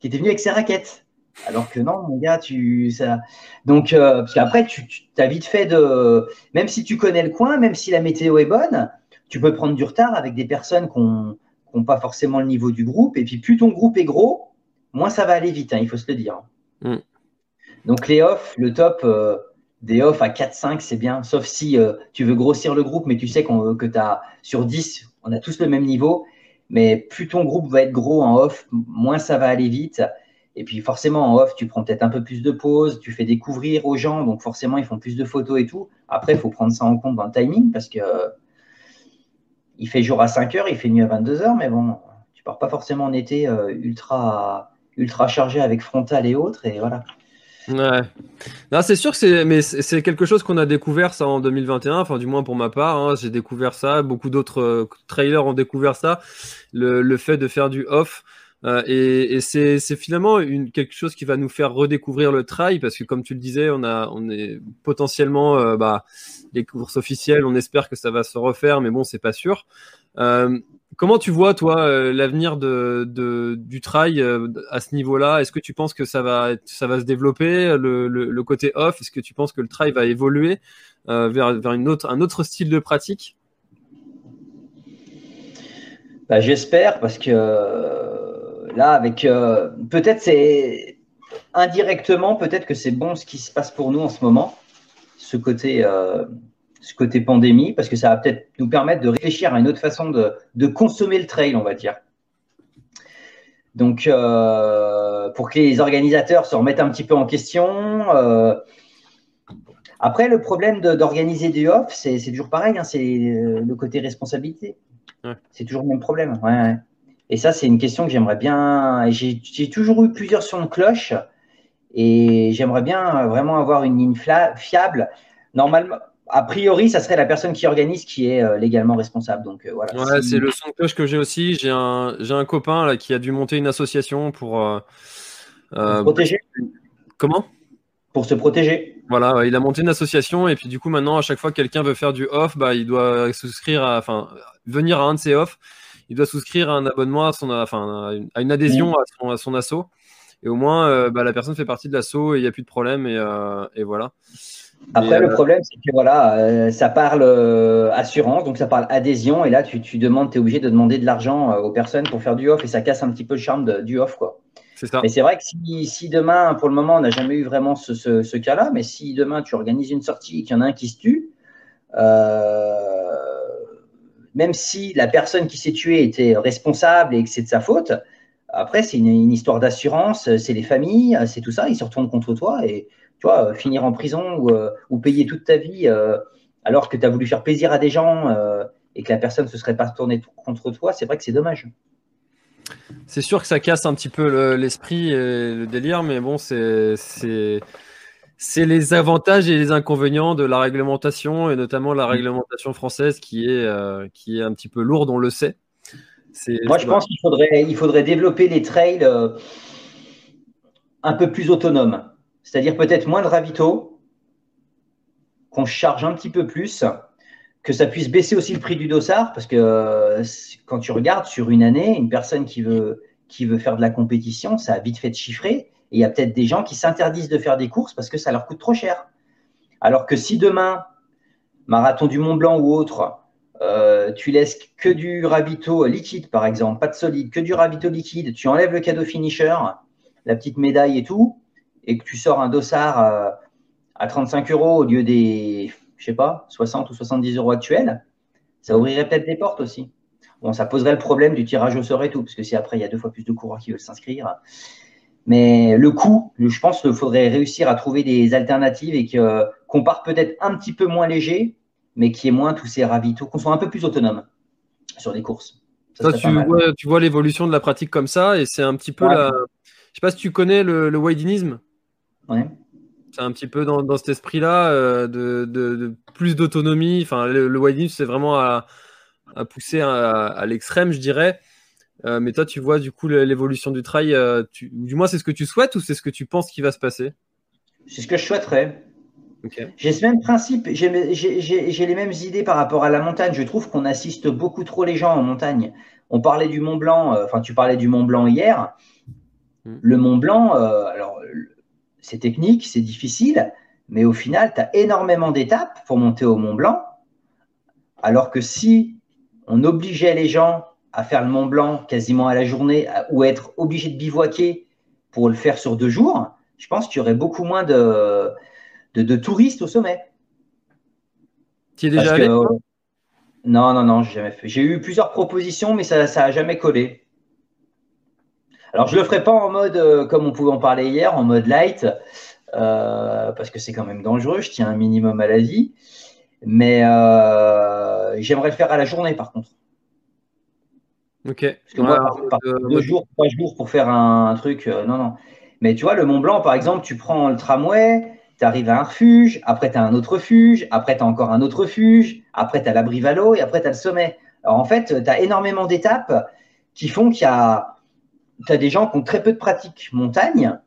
qui était venue avec ses raquettes. Alors que non, mon gars, tu ça. Donc, euh, parce qu'après, tu, as vite fait de. Même si tu connais le coin, même si la météo est bonne, tu peux prendre du retard avec des personnes qui n'ont pas forcément le niveau du groupe. Et puis, plus ton groupe est gros, moins ça va aller vite, hein, il faut se le dire. Mm. Donc, les off, le top, euh, des off à 4-5, c'est bien. Sauf si euh, tu veux grossir le groupe, mais tu sais qu'on que tu as sur 10, on a tous le même niveau. Mais plus ton groupe va être gros en off, moins ça va aller vite. Et puis forcément, en off, tu prends peut-être un peu plus de pauses, tu fais découvrir aux gens, donc forcément, ils font plus de photos et tout. Après, il faut prendre ça en compte dans le timing parce que il fait jour à 5 heures, il fait nuit à 22 heures, mais bon, tu pars pas forcément en été euh, ultra, ultra chargé avec frontal et autres, et voilà. Ouais. C'est sûr que c'est, mais c'est quelque chose qu'on a découvert ça en 2021. Enfin, du moins pour ma part, hein, j'ai découvert ça. Beaucoup d'autres euh, trailers ont découvert ça. Le, fait de faire du off Euh, et, c'est finalement quelque chose qui va nous faire redécouvrir le trail parce que comme tu le disais, on a, on est potentiellement euh, bah, les courses officielles. On espère que ça va se refaire, mais bon, c'est pas sûr. Euh, comment tu vois toi l'avenir du trail à ce niveau-là? Est-ce que tu penses que ça va, ça va se développer le, côté off? Est-ce que tu penses que le trail va évoluer vers, un autre style de pratique? Bah, J'espère parce que là, avec euh, peut-être c'est indirectement, peut-être que c'est bon ce qui se passe pour nous en ce moment, ce côté, euh, ce côté pandémie, parce que ça va peut-être nous permettre de réfléchir à une autre façon de, consommer le trail, on va dire. Donc, euh, pour que les organisateurs se remettent un petit peu en question. après, le problème d'organiser du off, c'est toujours pareil, hein, c'est le côté responsabilité. C'est toujours le même problème. Ouais, et ça, c'est une question que j'aimerais bien. J'ai toujours eu plusieurs sons de cloche et j'aimerais bien vraiment avoir une ligne fiable. Normalement, a priori, ça serait la personne qui organise qui est euh, légalement responsable. Donc euh, voilà. Ouais, c'est le son de cloche que j'ai aussi. J'ai un, j'ai un copain là, qui a dû monter une association pour. Euh, se protéger. Comment? Pour se protéger. Voilà, il a monté une association et puis du coup maintenant à chaque fois que quelqu'un veut faire du off, bah il doit souscrire à, enfin venir à un de ses off il doit souscrire à un abonnement, à, son, enfin, à une adhésion à son, à son asso. Et au moins, euh, bah, la personne fait partie de l'asso et il n'y a plus de problème. Et, euh, et voilà. Après, le euh, problème, c'est que voilà, ça parle assurance, donc ça parle adhésion. Et là, tu, tu demandes, tu es obligé de demander de l'argent aux personnes pour faire du off. Et ça casse un petit peu le charme du off. quoi. C'est ça. Mais c'est vrai que si, si, demain, pour le moment, on n'a jamais eu vraiment ce, ce, ce cas-là, mais si demain tu organises une sortie et qu'il y en a un qui se tue, même si la personne qui s'est tuée était responsable et que c'est de sa faute, après, c'est une, histoire d'assurance, c'est les familles, c'est tout ça, ils se retournent contre toi et tu vois, finir en prison ou, euh, payer toute ta vie euh, alors que tu as voulu faire plaisir à des gens euh, et que la personne ne se serait pas retournée contre toi, c'est vrai que c'est dommage. C'est sûr que ça casse un petit peu l'esprit et le délire, mais bon, c'est c'est les avantages et les inconvénients de la réglementation et notamment la mm. réglementation française qui est, euh, qui est un petit peu lourde, on le sait. Moi, je pense qu'il faudrait, il faudrait développer les trails euh, un peu plus autonomes, c'est-à-dire peut-être moins de ravitaux, qu'on charge un petit peu plus, que ça puisse baisser aussi le prix du dossard, parce que euh, quand tu regardes sur une année, une personne qui veut, qui veut faire de la compétition, ça a vite fait de chiffrer il y a peut-être des gens qui s'interdisent de faire des courses parce que ça leur coûte trop cher. Alors que si demain, marathon du Mont Blanc ou autre, euh, tu laisses que du ravito liquide, par exemple, pas de solide, que du ravito liquide, tu enlèves le cadeau finisher, la petite médaille et tout, et que tu sors un dossard euh, à 35 euros au lieu des, je sais pas, 60 ou 70 euros actuels, ça ouvrirait peut-être des portes aussi. Bon, ça poserait le problème du tirage au sort et tout, parce que si après il y a deux fois plus de coureurs qui veulent s'inscrire, mais le coût, je pense qu'il faudrait réussir à trouver des alternatives et qu'on parte peut-être un petit peu moins léger, mais qui est moins tous ces ravitaux, qu'on soit un peu plus autonome sur les courses. tu, vois, l'évolution de la pratique comme ça, et c'est un petit peu la. Je sais pas si tu connais le, le widenisme. Ouais. C'est un petit peu dans, cet esprit-là euh, de, plus d'autonomie. Enfin, le, le widenisme, c'est vraiment à, pousser à l'extrême, je dirais. Euh, mais toi, tu vois du coup l'évolution du trail. Euh, du moins, c'est ce que tu souhaites ou c'est ce que tu penses qui va se passer? C'est ce que je souhaiterais. J'ai ce même principe, j'ai les mêmes idées par rapport à la montagne. Je trouve qu'on assiste beaucoup trop les gens en montagne. On parlait du Mont Blanc, euh, enfin, tu parlais du Mont Blanc hier. Hmm. Le Mont Blanc, alors, c'est technique, c'est difficile, mais au final, tu as énormément d'étapes pour monter au Mont Blanc. Alors que si on obligeait les gens à faire le Mont Blanc quasiment à la journée ou être obligé de bivouaquer pour le faire sur deux jours, je pense qu'il y aurait beaucoup moins de, de, touristes au sommet. Tu es déjà allé Non, non, non, j'ai jamais fait. J'ai eu plusieurs propositions, mais ça n'a jamais collé. Alors, je ne le ferai pas en mode, euh, comme on pouvait en parler hier, en mode light, euh, parce que c'est quand même dangereux, je tiens un minimum à la vie. Mais euh, j'aimerais le faire à la journée, par contre. Ok. Parce que moi, deux jours, trois jours pour faire un, truc, euh, non, non. Mais tu vois, le Mont Blanc, par exemple, tu prends le tramway, tu arrives à un refuge, après tu as un autre refuge, après tu as encore un autre refuge, après tu as l'abri Valo et après tu as le sommet. Alors en fait, tu as énormément d'étapes qui font qu'il y a tu as des gens qui ont très peu de pratique montagne,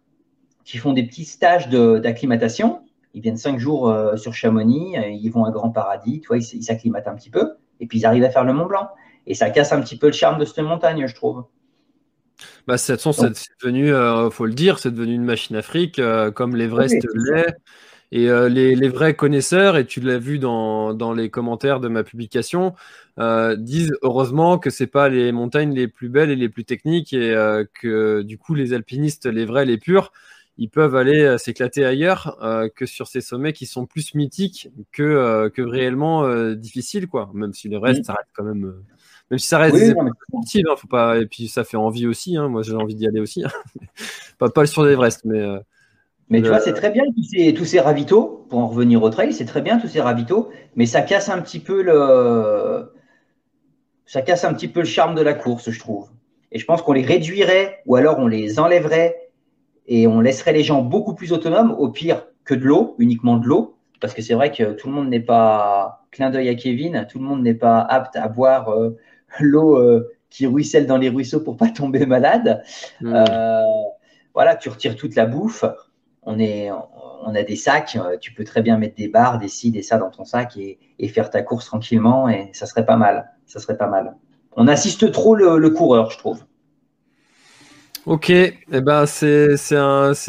qui font des petits stages d'acclimatation. Ils viennent cinq jours euh, sur Chamonix, ils vont à Grand Paradis, tu vois, ils s'acclimatent un petit peu, et puis ils arrivent à faire le Mont Blanc. Et ça casse un petit peu le charme de cette montagne, je trouve. Bah, c'est devenu, euh, faut le dire, c'est devenu une machine afrique, euh, comme l'Everest l'est. Et euh, les, les, vrais connaisseurs, et tu l'as vu dans, dans, les commentaires de ma publication, disent heureusement que c'est pas les montagnes les plus belles et les plus techniques, et que du coup les alpinistes, les vrais, les purs, ils peuvent aller s'éclater ailleurs que sur ces sommets qui sont plus mythiques que, que réellement difficiles, quoi. Même si le reste, ça reste quand même même si ça reste oui, hein, faut pas. Et puis ça fait envie aussi. Hein. Moi, j'ai envie d'y aller aussi. Hein. pas, pas sur l'Everest, mais. Euh, mais tu vois, c'est très bien tous ces, tous ces ravitaux, pour en revenir au trail, c'est très bien tous ces ravitaux, mais ça casse un petit peu le. Ça casse un petit peu le charme de la course, je trouve. Et je pense qu'on les réduirait, ou alors on les enlèverait et on laisserait les gens beaucoup plus autonomes, au pire que de l'eau, uniquement de l'eau, parce que c'est vrai que tout le monde n'est pas, clin d'œil à Kevin, tout le monde n'est pas apte à boire euh, l'eau euh, qui ruisselle dans les ruisseaux pour pas tomber malade. Mmh. Euh, voilà, tu retires toute la bouffe. On, est, on a des sacs, euh, tu peux très bien mettre des barres, des ci, des ça dans ton sac et, faire ta course tranquillement et ça serait pas mal. Ça serait pas mal. On assiste trop le, coureur, je trouve. Ok, eh ben c'est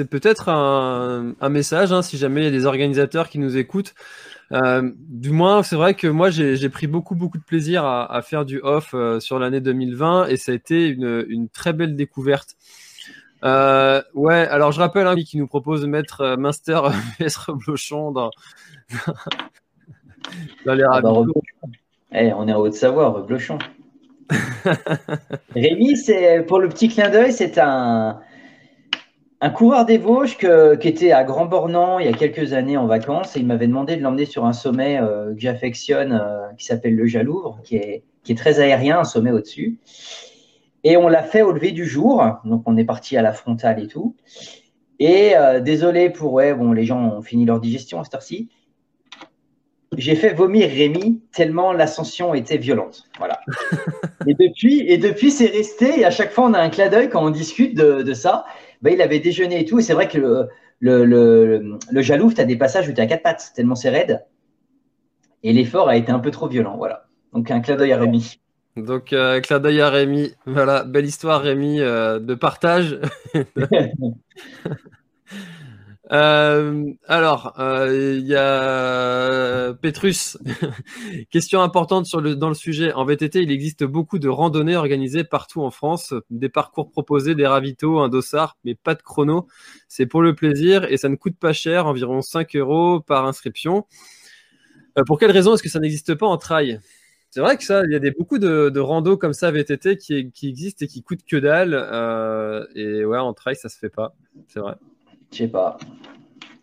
peut-être un, message, hein, si jamais il y a des organisateurs qui nous écoutent. Euh, du moins, c'est vrai que moi, j'ai pris beaucoup, beaucoup de plaisir à, faire du off euh, sur l'année 2020 et ça a été une, très belle découverte. Euh, ouais, alors je rappelle un hein, qui nous propose de mettre Minster vs Blochon dans, dans les ah bah, eh, on est en Haute-Savoie, Blochon. Rémi, pour le petit clin d'œil, c'est un, un coureur des Vosges qui était à Grand Bornand il y a quelques années en vacances et il m'avait demandé de l'emmener sur un sommet euh, que j'affectionne euh, qui s'appelle le Jalouvre, qui est, qui est très aérien, un sommet au-dessus. Et on l'a fait au lever du jour, donc on est parti à la frontale et tout. Et euh, désolé pour, ouais, bon, les gens ont fini leur digestion à cette heure-ci. J'ai fait vomir Rémi tellement l'ascension était violente. Voilà. et depuis, et depuis c'est resté. Et à chaque fois, on a un clin d'œil quand on discute de, de ça. Bah, il avait déjeuné et tout. Et c'est vrai que le, le, le, le jalouf, tu as des passages où tu as quatre pattes, tellement c'est raide. Et l'effort a été un peu trop violent. Voilà. Donc un clin d'œil à Rémi. Donc, euh, clin d'œil à Rémi. Voilà, belle histoire, Rémi, euh, de partage. Euh, alors, euh, il y a Petrus. Question importante dans le sujet. En VTT, il existe beaucoup de randonnées organisées partout en France, des parcours proposés, des ravitaux, un dossard, mais pas de chrono. C'est pour le plaisir et ça ne coûte pas cher, environ 5 euros par inscription. Euh, pour quelle raison est-ce que ça n'existe pas en trail? C'est vrai que ça, il y a beaucoup de, de comme ça VTT qui, qui existent et qui coûtent que dalle. et ouais, en trail, ça se fait pas. C'est vrai. Je sais pas.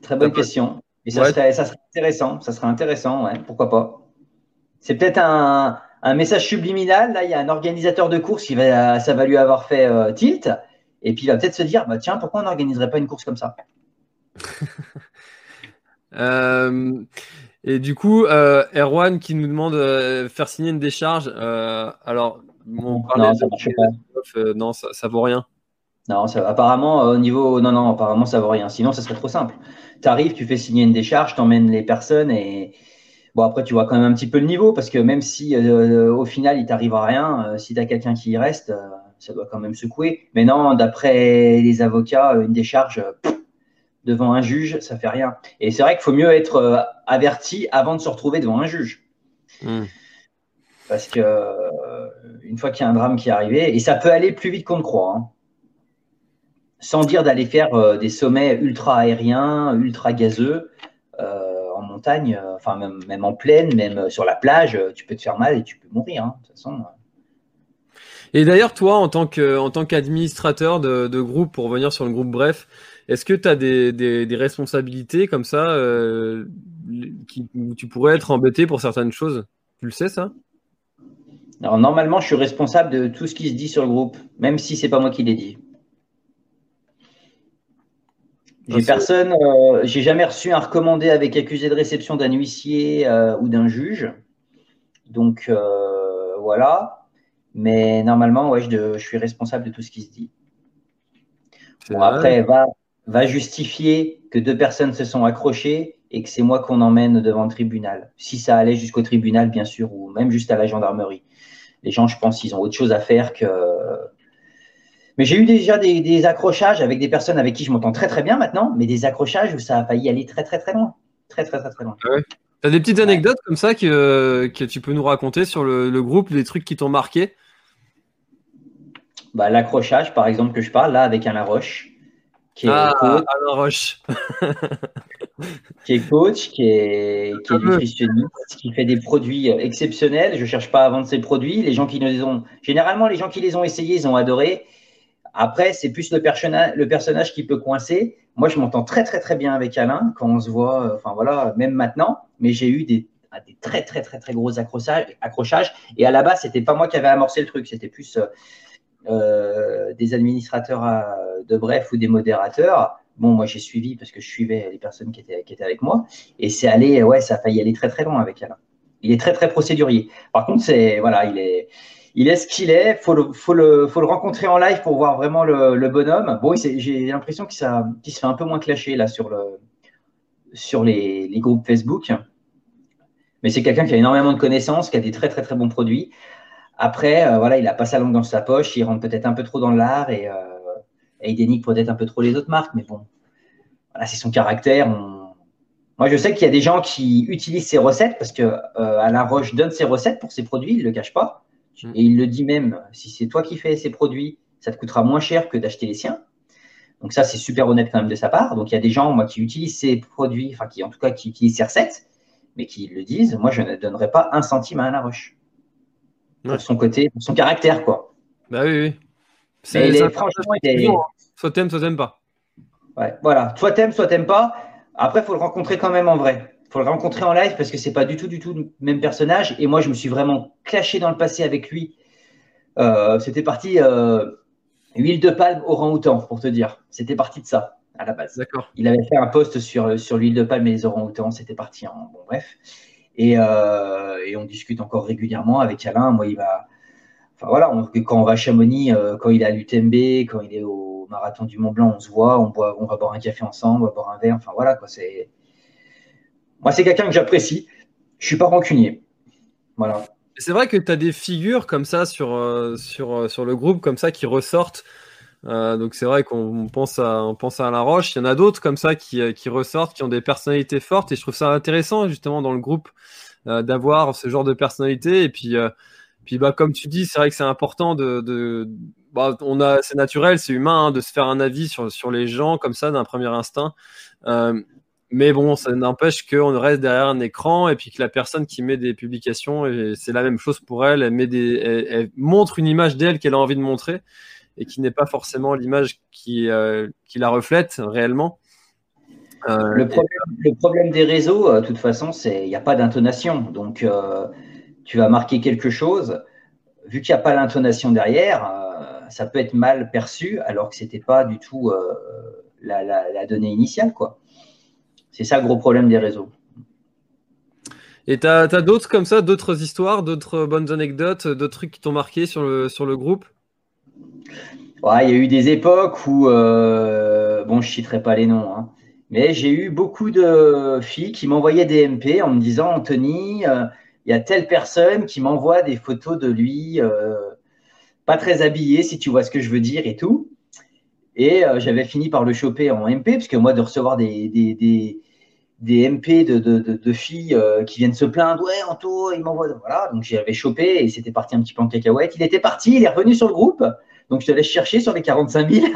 Très bonne question. Et ça, serait, ça, serait, intéressant. Ça serait intéressant, ouais. Pourquoi pas. C'est peut-être un, un, message subliminal. Là, il y a un organisateur de course qui va, ça va lui avoir fait euh, tilt. Et puis il va peut-être se dire, bah tiens, pourquoi on n'organiserait pas une course comme ça? Euh, Et du coup, euh, Erwan qui nous demande de faire signer une décharge. alors, on non, ça, non ça, ça vaut rien. Non, ça, apparemment, euh, au niveau. Non, non, apparemment, ça vaut rien. Sinon, ça serait trop simple. Tu arrives, tu fais signer une décharge, tu emmènes les personnes et. Bon, après, tu vois quand même un petit peu le niveau parce que même si euh, au final, il t'arrive à rien, euh, si tu as quelqu'un qui y reste, ça doit quand même secouer. Mais non, d'après les avocats, une décharge devant un juge, ça fait rien. Et c'est vrai qu'il faut mieux être averti avant de se retrouver devant un juge. Hmm. Parce que une fois qu'il y a un drame qui est arrivé, et ça peut aller plus vite qu'on ne croit. Hein sans dire d'aller faire euh, des sommets ultra aériens, ultra gazeux euh, en montagne, euh, enfin même, en plaine, même sur la plage, tu peux te faire mal et tu peux mourir. Hein, de toute façon. Et d'ailleurs, toi, en tant qu'administrateur de, groupe, pour revenir sur le groupe Bref, est-ce que tu as des, responsabilités comme ça où tu pourrais être embêté pour certaines choses? Tu le sais, ça? Alors, normalement, je suis responsable de tout ce qui se dit sur le groupe, même si c'est pas moi qui l'ai dit. J'ai personne, euh, j'ai jamais reçu un recommandé avec accusé de réception d'un huissier euh, ou d'un juge. Donc euh, voilà. Mais normalement, ouais, je, suis responsable de tout ce qui se dit. après, va, va justifier que deux personnes se sont accrochées et que c'est moi qu'on emmène devant le tribunal. Si ça allait jusqu'au tribunal, bien sûr, ou même juste à la gendarmerie. Les gens, je pense, ils ont autre chose à faire que. Mais j'ai eu déjà des, accrochages avec des personnes avec qui je m'entends très très bien maintenant, mais des accrochages où ça a failli aller très très très loin. Très très très très loin. Ah tu as des petites anecdotes comme ça que, que, tu peux nous raconter sur le, le groupe, des trucs qui t'ont marqué? Bah, L'accrochage, par exemple, que je parle là avec Alain Roche qui est ah, coach, Roche. qui est coach, qui est, qui est nutritionniste, qui fait des produits exceptionnels. Je ne cherche pas à vendre ces produits. Les gens qui les ont, généralement, les gens qui les ont essayés, ils ont adoré. Après, c'est plus le, personnage, qui peut coincer. Moi, je m'entends très, très, très bien avec Alain quand on se voit, enfin voilà, même maintenant. Mais j'ai eu des, des, très, très, très, très gros accrochages. accrochages. Et à la base, c'était pas moi qui avais amorcé le truc. C'était plus euh, euh, des administrateurs de bref ou des modérateurs. Bon, moi j'ai suivi parce que je suivais les personnes qui étaient, qui étaient avec moi et c'est allé, ouais, ça a failli aller très très loin avec Alain. Il est très très procédurier. Par contre, c'est voilà, il est, il est ce qu'il est. Faut le, faut le, rencontrer en live pour voir vraiment le, bonhomme. Bon, j'ai l'impression qu'il qu se fait un peu moins clasher sur le, sur les, groupes Facebook. Mais c'est quelqu'un qui a énormément de connaissances, qui a des très très très bons produits. Après, euh, voilà, il a pas sa langue dans sa poche, il rentre peut-être un peu trop dans l'art et, euh, il dénigre peut-être un peu trop les autres marques, mais bon, voilà, c'est son caractère. Moi, je sais qu'il y a des gens qui utilisent ses recettes parce que euh, Alain Roche donne ses recettes pour ses produits, il ne le cache pas. Mm. Et il le dit même, si c'est toi qui fais ces produits, ça te coûtera moins cher que d'acheter les siens. Donc ça, c'est super honnête quand même de sa part. Donc il y a des gens, moi, qui utilisent ces produits, enfin qui en tout cas qui utilisent ses recettes, mais qui le disent, moi, je ne donnerai pas un centime à Alain Roche pour son côté, pour son caractère, quoi. Bah oui, oui. C'est, franchement, il hein. Soit t'aimes, soit t'aimes pas. Ouais, voilà. Soit t'aimes, soit t'aimes pas. Après, il faut le rencontrer quand même en vrai. Il faut le rencontrer en live parce que c'est pas du tout, du tout le même personnage. Et moi, je me suis vraiment clashé dans le passé avec lui. Euh, c'était parti euh, huile de palme orang-outan, pour te dire. C'était parti de ça à la base. D'accord. Il avait fait un post sur, sur l'huile de palme et les orang-outans. C'était parti en bon bref. Euh, et, on discute encore régulièrement avec Alain. Moi, il va. Enfin voilà, quand on va à Chamonix, quand il est à l'UTMB, quand il est au marathon du Mont Blanc, on se voit, on, boit, on va boire un café ensemble, on va boire un verre. Enfin voilà, quoi. C'est. Moi, c'est quelqu'un que j'apprécie. Je suis pas rancunier. Voilà. C'est vrai que tu as des figures comme ça sur, euh, sur, sur le groupe, comme ça, qui ressortent euh, donc c'est vrai qu'on pense à, on pense à Roche. Il y en a d'autres comme ça qui, euh, qui, ressortent, qui ont des personnalités fortes. Et je trouve ça intéressant justement dans le groupe euh, d'avoir ce genre de personnalité. Et puis, puis bah, comme tu dis, c'est vrai que c'est important de, de bah, on a, c'est naturel, c'est humain hein, de se faire un avis sur, sur les gens comme ça d'un premier instinct. Mais bon, ça n'empêche qu'on reste derrière un écran et puis que la personne qui met des publications, c'est la même chose pour elle, elle, met des, elle montre une image d'elle qu'elle a envie de montrer et qui n'est pas forcément l'image qui, euh, qui, la reflète réellement. Euh, le, problème, des réseaux, euh, de toute façon, c'est il n'y a pas d'intonation. Donc, tu vas marquer quelque chose. Vu qu'il n'y a pas l'intonation derrière, ça peut être mal perçu alors que ce n'était pas du tout la, la, donnée initiale. quoi. C'est ça le gros problème des réseaux. Et tu as, d'autres comme ça, d'autres histoires, d'autres bonnes anecdotes, d'autres trucs qui t'ont marqué sur le, sur le groupe? Il y a eu des époques où, euh, bon, je ne citerai pas les noms, hein, mais j'ai eu beaucoup de filles qui m'envoyaient des MP en me disant Anthony, euh, il y a telle personne qui m'envoie des photos de lui, euh, pas très habillé, si tu vois ce que je veux dire et tout. Et j'avais fini par le choper en MP, parce que moi, de recevoir des, des, MP de, filles qui viennent se plaindre, ouais, Anto, il m'envoie. Voilà, donc j'avais chopé et c'était parti un petit peu en cacahuète. Il était parti, il est revenu sur le groupe. Donc je te laisse chercher sur les 45 000.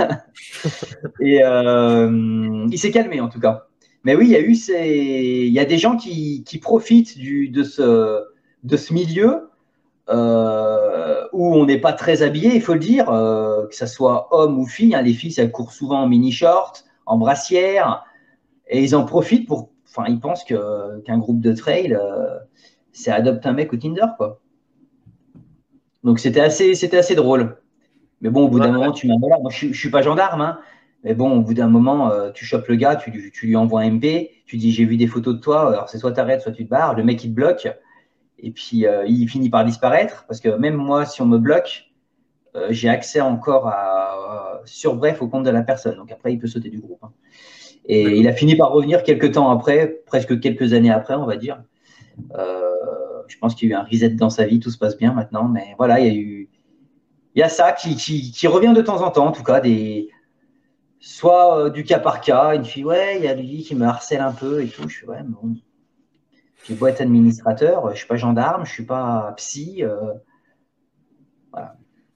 et euh, il s'est calmé en tout cas. Mais oui, il y a eu ces... il y a des gens qui, profitent du, de, ce, de ce milieu euh, où on n'est pas très habillé, il faut le dire, euh, que ce soit homme ou fille. Hein. les filles, elles courent souvent en mini-short, en brassière, et ils en profitent pour. Enfin, ils pensent qu'un groupe de trail, c'est adopte un mec au Tinder, quoi. Donc c'était assez, c'était assez drôle. Mais bon, au bout d'un moment, tu m'as Moi, je ne suis pas gendarme, hein. mais bon, au bout d'un moment, euh, tu chopes le gars, tu, lui envoies un MP, tu dis j'ai vu des photos de toi, alors c'est soit tu arrêtes, soit tu te barres, le mec il te bloque, et puis euh, il finit par disparaître, parce que même moi, si on me bloque, euh, j'ai accès encore à, sur Bref au compte de la personne. Donc après, il peut sauter du groupe. Hein. Et il a fini par revenir quelques temps après, presque quelques années après, on va dire. je pense qu'il y a eu un reset dans sa vie, tout se passe bien maintenant. Mais voilà, il y a eu. Il y a ça qui, qui, revient de temps en temps, en tout cas, des, soit du cas par cas, une fille, ouais, il y a lui qui me harcèle un peu et tout. Je suis, ouais, bon, je dois être administrateur, je ne suis pas gendarme, je ne suis pas psy. Euh,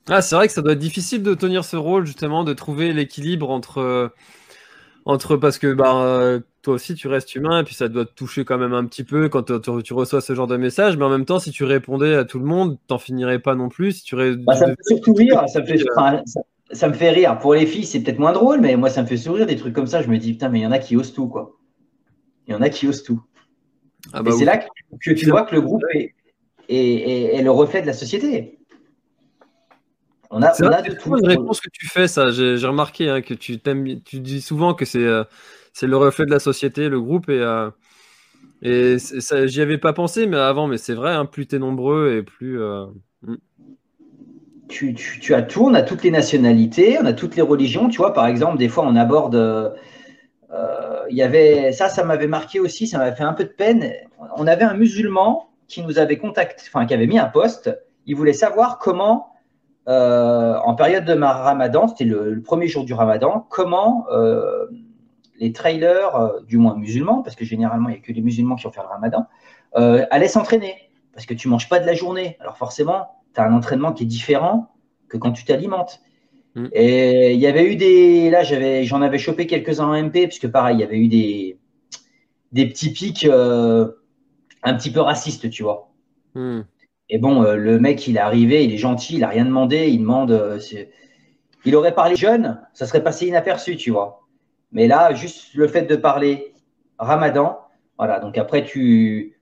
ah, c'est vrai que ça doit être difficile de tenir ce rôle, justement, de trouver l'équilibre entre, entre. Parce que bah, toi aussi, tu restes humain, et puis ça doit te toucher quand même un petit peu quand tu, reçois ce genre de message. Mais en même temps, si tu répondais à tout le monde, t'en finirais pas non plus. Si tu bah, ça me fait surtout rire. Ça me fait, ça, me fait rire. Pour les filles, c'est peut-être moins drôle, mais moi, ça me fait sourire des trucs comme ça. Je me dis, putain, mais il y en a qui osent tout, quoi. Il y en a qui osent tout. Ah bah c'est là que, tu vois que le groupe est, le reflet de la société. On a, on a de tout. une réponse que tu fais, ça. J'ai remarqué hein, que tu, tu dis souvent que euh, c'est le reflet de la société, le groupe. Et, euh, et j'y avais pas pensé mais avant, mais c'est vrai, hein, plus tu es nombreux et plus. Euh, hmm. tu, tu, as tout, on a toutes les nationalités, on a toutes les religions. Tu vois, par exemple, des fois, on aborde il y avait ça, ça m'avait marqué aussi, ça m'avait fait un peu de peine. On avait un musulman qui nous avait contacté, enfin qui avait mis un poste. Il voulait savoir comment, euh, en période de Ramadan, c'était le, premier jour du Ramadan, comment euh, les trailers, du moins musulmans, parce que généralement il n'y a que les musulmans qui ont fait le Ramadan, allaient s'entraîner, parce que tu manges pas de la journée. Alors forcément, tu as un entraînement qui est différent que quand tu t'alimentes. Mm. Et il y avait eu des. Là, j'avais, j'en avais chopé quelques-uns en MP, puisque pareil, il y avait eu des, des petits pics euh, un petit peu racistes, tu vois. Mm. Et bon, euh, le mec, il est arrivé, il est gentil, il n'a rien demandé, il demande. Euh, il aurait parlé jeune, ça serait passé inaperçu, tu vois. Mais là, juste le fait de parler ramadan, voilà, donc après, tu,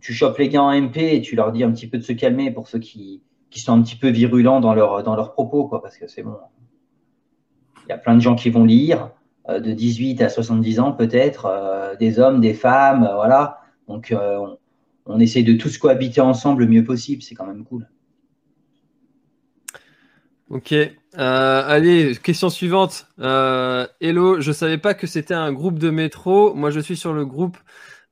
tu chopes les gars en MP et tu leur dis un petit peu de se calmer pour ceux qui sont un petit peu virulents dans, leur, dans leurs propos, quoi, parce que c'est bon. Il y a plein de gens qui vont lire, euh, de 18 à 70 ans peut-être, des hommes, des femmes, voilà. Donc on, on, essaie de tous cohabiter ensemble le mieux possible, c'est quand même cool. Ok, allez, question suivante. hello, je savais pas que c'était un groupe de métro. Moi, je suis sur le groupe.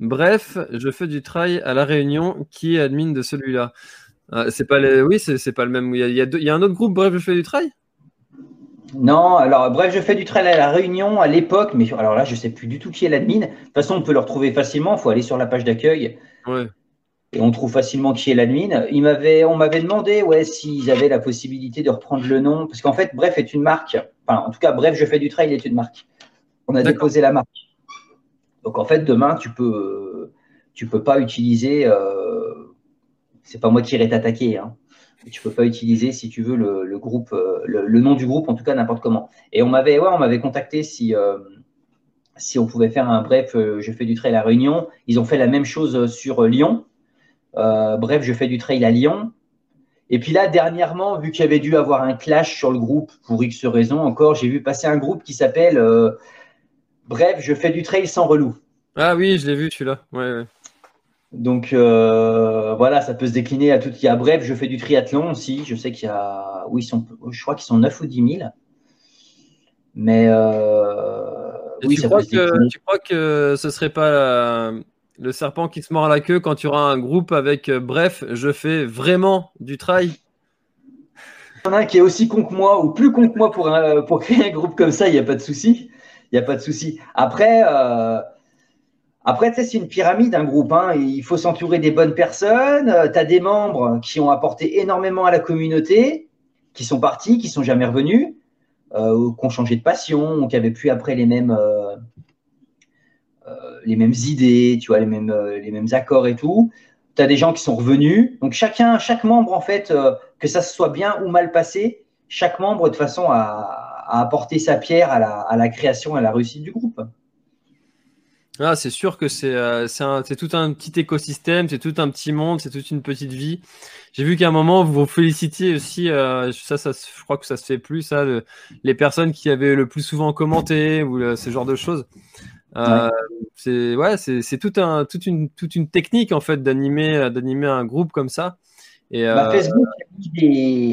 Bref, je fais du travail à la Réunion qui est admin de celui-là? Ah, c'est pas le... Oui, c'est pas le même. Il y, a, il, y a un autre groupe, Bref, je fais du trail? Non, alors Bref, je fais du trail à la Réunion à l'époque, mais alors là, je sais plus du tout qui est l'admin. De toute façon, on peut le retrouver facilement. Il faut aller sur la page d'accueil. Et on trouve facilement qui est l'admin. Il m'avait, on m'avait demandé, ouais, s'ils avaient la possibilité de reprendre le nom, parce qu'en fait, Bref est une marque. Enfin, en tout cas, Bref, je fais du trail est une marque. On a déposé la marque. Donc en fait, demain, tu peux, tu peux pas utiliser. Euh, c'est pas moi qui irai t'attaquer. Hein. Tu peux pas utiliser, si tu veux, le, groupe, euh, le, nom du groupe, en tout cas n'importe comment. Et on m'avait, ouais, on m'avait contacté si, euh, si on pouvait faire un bref. Je fais du trail à Réunion. Ils ont fait la même chose sur Lyon. Bref, je fais du trail à Lyon. Et puis là, dernièrement, vu qu'il y avait dû avoir un clash sur le groupe pour X raisons, encore, j'ai vu passer un groupe qui s'appelle Bref, je fais du trail sans relou. Ah oui, je l'ai vu celui-là. Ouais, ouais. Donc euh, voilà, ça peut se décliner à tout. Il y a bref, je fais du triathlon aussi. Je sais qu'il y a, oui, sont, je crois qu'ils sont 9 ou 10 000. Mais euh, oui, tu, crois que, tu crois que ce serait pas le serpent qui se mord à la queue quand tu auras un groupe avec euh, bref, je fais vraiment du trail Il y en a un qui est aussi con que moi ou plus con que moi pour, pour créer un groupe comme ça, il n'y a pas de souci. Il n'y a pas de souci. Après, après, c'est une pyramide, un groupe. Hein. Il faut s'entourer des bonnes personnes. Euh, tu as des membres qui ont apporté énormément à la communauté, qui sont partis, qui sont jamais revenus, euh, qui ont changé de passion, ou qui n'avaient plus après les mêmes, euh, les mêmes idées, tu vois, les mêmes, les mêmes accords et tout. Tu as des gens qui sont revenus. Donc, chacun, chaque membre, en fait, que ça soit bien ou mal passé, chaque membre, de façon, a, a apporté sa pierre à la, à la création et à la réussite du groupe. Ah, c'est sûr que c'est euh, tout un petit écosystème, c'est tout un petit monde, c'est toute une petite vie. J'ai vu qu'à un moment, vous vous félicitiez aussi, euh, ça, ça, je crois que ça se fait plus, les personnes qui avaient le plus souvent commenté ou ce genre de choses. Euh, c'est ouais, c'est tout un, toute, une, toute une technique en fait d'animer d'animer un groupe comme ça. Et, bah, Facebook,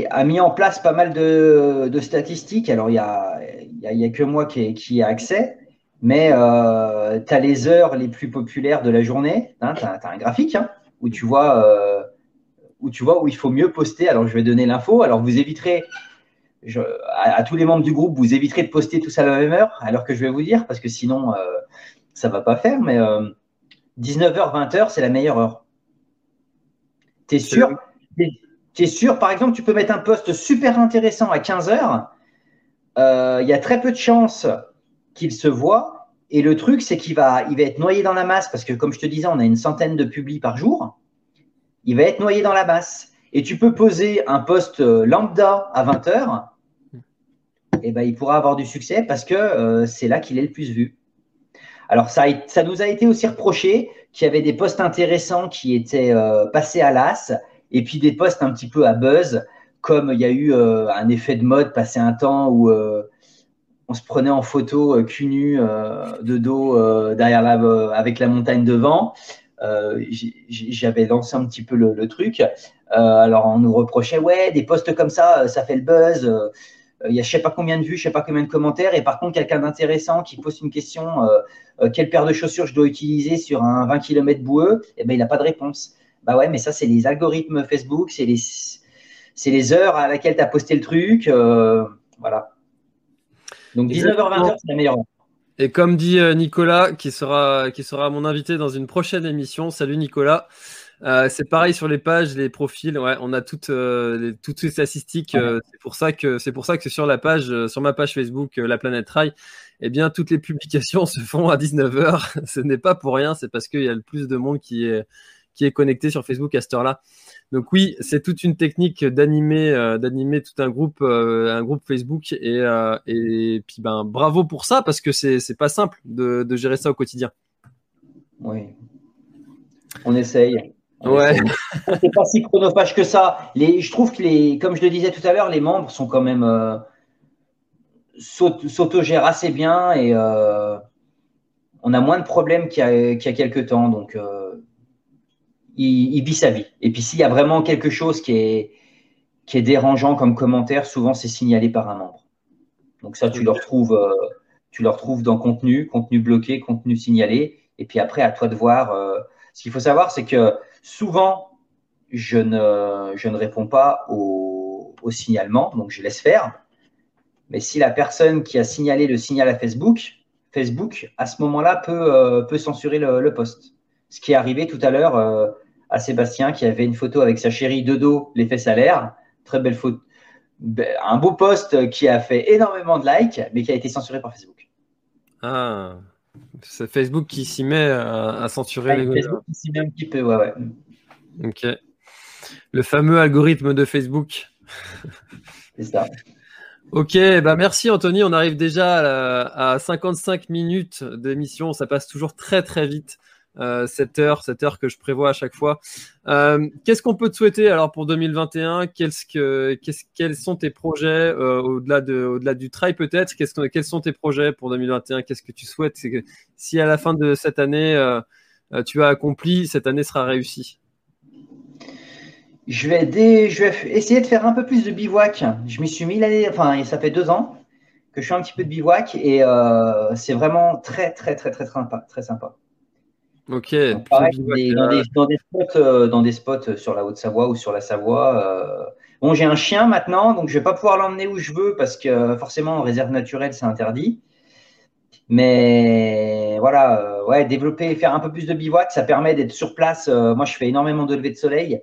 a mis en place pas mal de, statistiques. Alors, il n'y a, y a, que moi qui, qui ai accès, mais euh, tu as les heures les plus populaires de la journée. Hein, tu as, un graphique hein, où, tu vois, euh, où tu vois où il faut mieux poster. Alors, je vais donner l'info. Alors, vous éviterez, à, tous les membres du groupe, vous éviterez de poster tous à la même heure, alors que je vais vous dire, parce que sinon, euh, ça ne va pas faire. Mais 19h, 20h, c'est la meilleure heure. Tu es sûr Tu es sûr, par exemple, tu peux mettre un post super intéressant à 15h. Il y a très peu de chances qu'il se voit. Et le truc, c'est qu'il va, il va être noyé dans la masse parce que, comme je te disais, on a une centaine de publis par jour. Il va être noyé dans la masse. Et tu peux poser un post euh, lambda à 20 heures. Et ben, il pourra avoir du succès parce que euh, c'est là qu'il est le plus vu. Alors, ça, ça nous a été aussi reproché qu'il y avait des posts intéressants qui étaient euh, passés à l'as et puis des posts un petit peu à buzz, comme il y a eu un effet de mode passé un temps où on se prenait en photo cul nu de dos derrière la, avec la montagne devant. J'avais lancé un petit peu le, truc. Alors on nous reprochait ouais des posts comme ça, ça fait le buzz. Il y a je sais pas combien de vues, je sais pas combien de commentaires. Et par contre quelqu'un d'intéressant qui pose une question, quelle paire de chaussures je dois utiliser sur un 20 km boueux, et eh ben il n'a pas de réponse. Bah ouais, mais ça c'est les algorithmes Facebook, c'est les c'est les heures à laquelle tu as posté le truc. voilà. Donc 19h20, c'est la meilleure Et comme dit euh, Nicolas, qui sera, qui sera mon invité dans une prochaine émission, salut Nicolas. Euh, c'est pareil sur les pages, les profils. Ouais, on a toutes, euh, toutes ces statistiques. c'est pour ça que c'est pour ça que sur la page, sur ma page Facebook, la planète Trail, eh bien toutes les publications se font à 19h. Ce n'est pas pour rien. C'est parce qu'il y a le plus de monde qui est qui est connecté sur Facebook à cette heure-là. Donc oui, c'est toute une technique d'animer, euh, d'animer tout un groupe, euh, un groupe Facebook et, euh, et puis ben bravo pour ça parce que c'est c'est pas simple de, de, gérer ça au quotidien. Oui, on essaye. Ouais. c'est pas si chronophage que ça. Les, je trouve que les, comme je le disais tout à l'heure, les membres sont quand même euh, s'autogèrent assez bien et on a moins de problèmes qu'il y a, qu'il y a quelques temps. Donc il, vit sa vie. Et puis s'il y a vraiment quelque chose qui est, qui est dérangeant comme commentaire, souvent c'est signalé par un membre. Donc ça, tu le retrouves, euh, tu le retrouves dans contenu, contenu bloqué, contenu signalé. Et puis après, à toi de voir. Euh, ce qu'il faut savoir, c'est que souvent, je ne, je ne réponds pas au, au, signalement, donc je laisse faire. Mais si la personne qui a signalé le signal à Facebook, Facebook, à ce moment-là, peut, euh, peut censurer le, le, post. Ce qui est arrivé tout à l'heure à Sébastien qui avait une photo avec sa chérie de dos, les fesses à l'air. Très belle photo. Un beau post qui a fait énormément de likes, mais qui a été censuré par Facebook. Ah, c'est Facebook qui s'y met à, censurer les Facebook qui s'y met un petit peu, ouais, ouais. Ok. Le fameux algorithme de Facebook. c'est ça. Ok, bah merci Anthony. On arrive déjà à, à 55 minutes d'émission. Ça passe toujours très très vite. Euh, cette heure, cette que je prévois à chaque fois. Euh, qu'est-ce qu'on peut te souhaiter alors pour 2021 qu'est-ce que, Quels sont tes projets euh, au-delà de, au-delà du trail peut-être? Quels sont tes projets pour 2021 Qu'est-ce que tu souhaites? Si à la fin de cette année tu as accompli, cette année sera réussie. Je vais, essayer de faire un peu plus de bivouac. Je m'y suis mis l'année, enfin, ça fait deux ans que je fais un petit peu de bivouac et c'est vraiment très, très, très, très. Très sympa. Ok. dans, des, spots, euh, dans des spots sur la Haute-Savoie ou sur la Savoie. Euh, bon, j'ai un chien maintenant, donc je vais pas pouvoir l'emmener où je veux parce que forcément en réserve naturelle c'est interdit. Mais voilà, euh, ouais, développer, faire un peu plus de bivouac, ça permet d'être sur place. moi, je fais énormément de levées de soleil.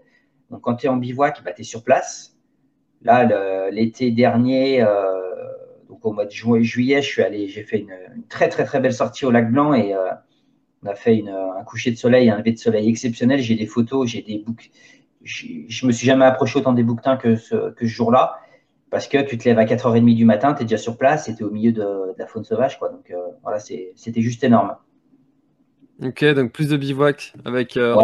Donc, quand tu es en bivouac, bah, tu es sur place. Là, l'été dernier, donc au mois de juin, juillet, je suis allé, j'ai fait une, une, très très très belle sortie au lac Blanc et on a fait un coucher de soleil, un lever de soleil exceptionnel. J'ai des photos, j'ai des boucs. Je, me suis jamais approché autant des bouquetins que ce, que ce jour-là. Parce que tu te lèves à 4h30 du matin, tu es déjà sur place et tu es au milieu de, la faune sauvage. Quoi. Donc euh, voilà, c'était juste énorme. Ok, donc plus de bivouac avec. Euh,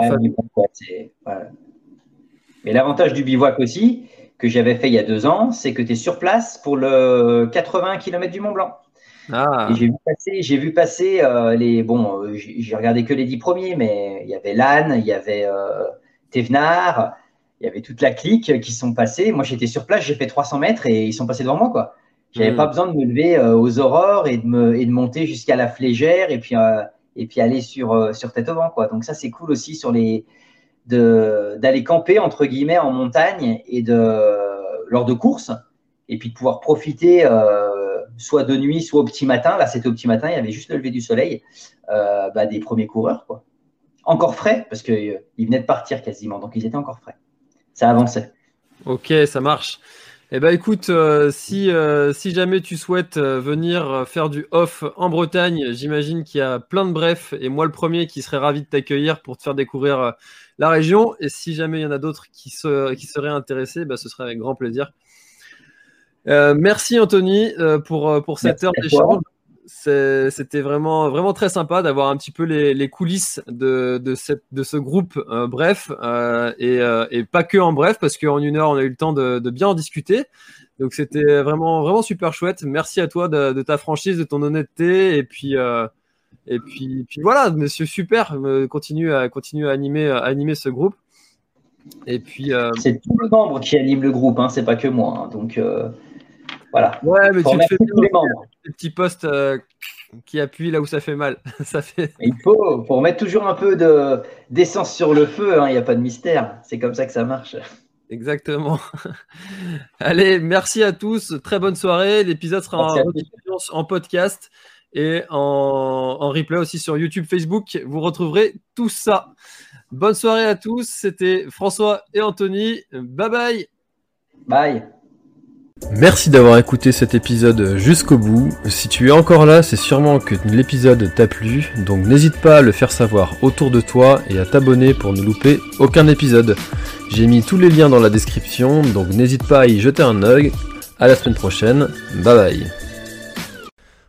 Mais l'avantage du bivouac aussi, que j'avais fait il y a deux ans, c'est que tu es sur place pour le 80 km du Mont Blanc. Ah. J'ai vu passer, j'ai vu passer euh, les. Bon, j'ai regardé que les dix premiers, mais il y avait Lannes, il y avait euh, Thévenard, il y avait toute la clique qui sont passés. Moi, j'étais sur place, j'ai fait 300 mètres et ils sont passés devant moi, quoi. J'avais hmm. pas besoin de me lever euh, aux aurores et de, me, et de monter jusqu'à la flégère et puis, euh, et puis aller sur, euh, sur tête au vent, quoi. Donc ça, c'est cool aussi sur les d'aller camper entre guillemets en montagne et de lors de courses et puis de pouvoir profiter soit de nuit, soit au petit matin. Là, c'était au petit matin, il y avait juste le lever du soleil bah, des premiers coureurs, quoi. Encore frais parce qu'ils venaient de partir quasiment, donc ils étaient encore frais ça avançait. Ok, ça marche. Eh ben écoute, euh, si, euh, jamais tu souhaites euh, venir faire du off en Bretagne, j'imagine qu'il y a plein de brefs et moi le premier qui serait ravi de t'accueillir pour te faire découvrir la région. Et si jamais il y en a d'autres qui, qui seraient intéressés, bah, ce serait avec grand plaisir. Merci Anthony pour, pour cette heure d'échange c'était vraiment, vraiment très sympa d'avoir un petit peu les, coulisses de, de, cette, de ce groupe euh, Bref, euh, et, euh, et, pas que en bref, parce qu'en une heure, on a eu le temps de, de bien en discuter. Donc c'était vraiment, vraiment super chouette. Merci à toi de, de ta franchise, de ton honnêteté, et puis, et puis, puis voilà, monsieur super, continue à, continue à animer, à animer ce groupe. Et puis, c'est tous les membres qui animent le groupe, hein, c'est pas que moi. Hein. donc voilà. Ouais, mais tu fais tous les membres. Des petits postes euh, qui appuient là où ça fait mal. ça fait... Il faut, pour mettre toujours un peu de, d'essence sur le feu, hein, il n'y a pas de mystère. C'est comme ça que ça marche. Exactement. Allez, merci à tous. Très bonne soirée. L'épisode sera en, en, podcast et en, en replay aussi sur YouTube, Facebook. Vous retrouverez tout ça. Bonne soirée à tous. C'était François et Anthony. Bye bye. Bye. Merci d'avoir écouté cet épisode jusqu'au bout. Si tu es encore là, c'est sûrement que l'épisode t'a plu, donc n'hésite pas à le faire savoir autour de toi et à t'abonner pour ne louper aucun épisode. J'ai mis tous les liens dans la description, donc n'hésite pas à y jeter un œil. À la semaine prochaine, bye bye.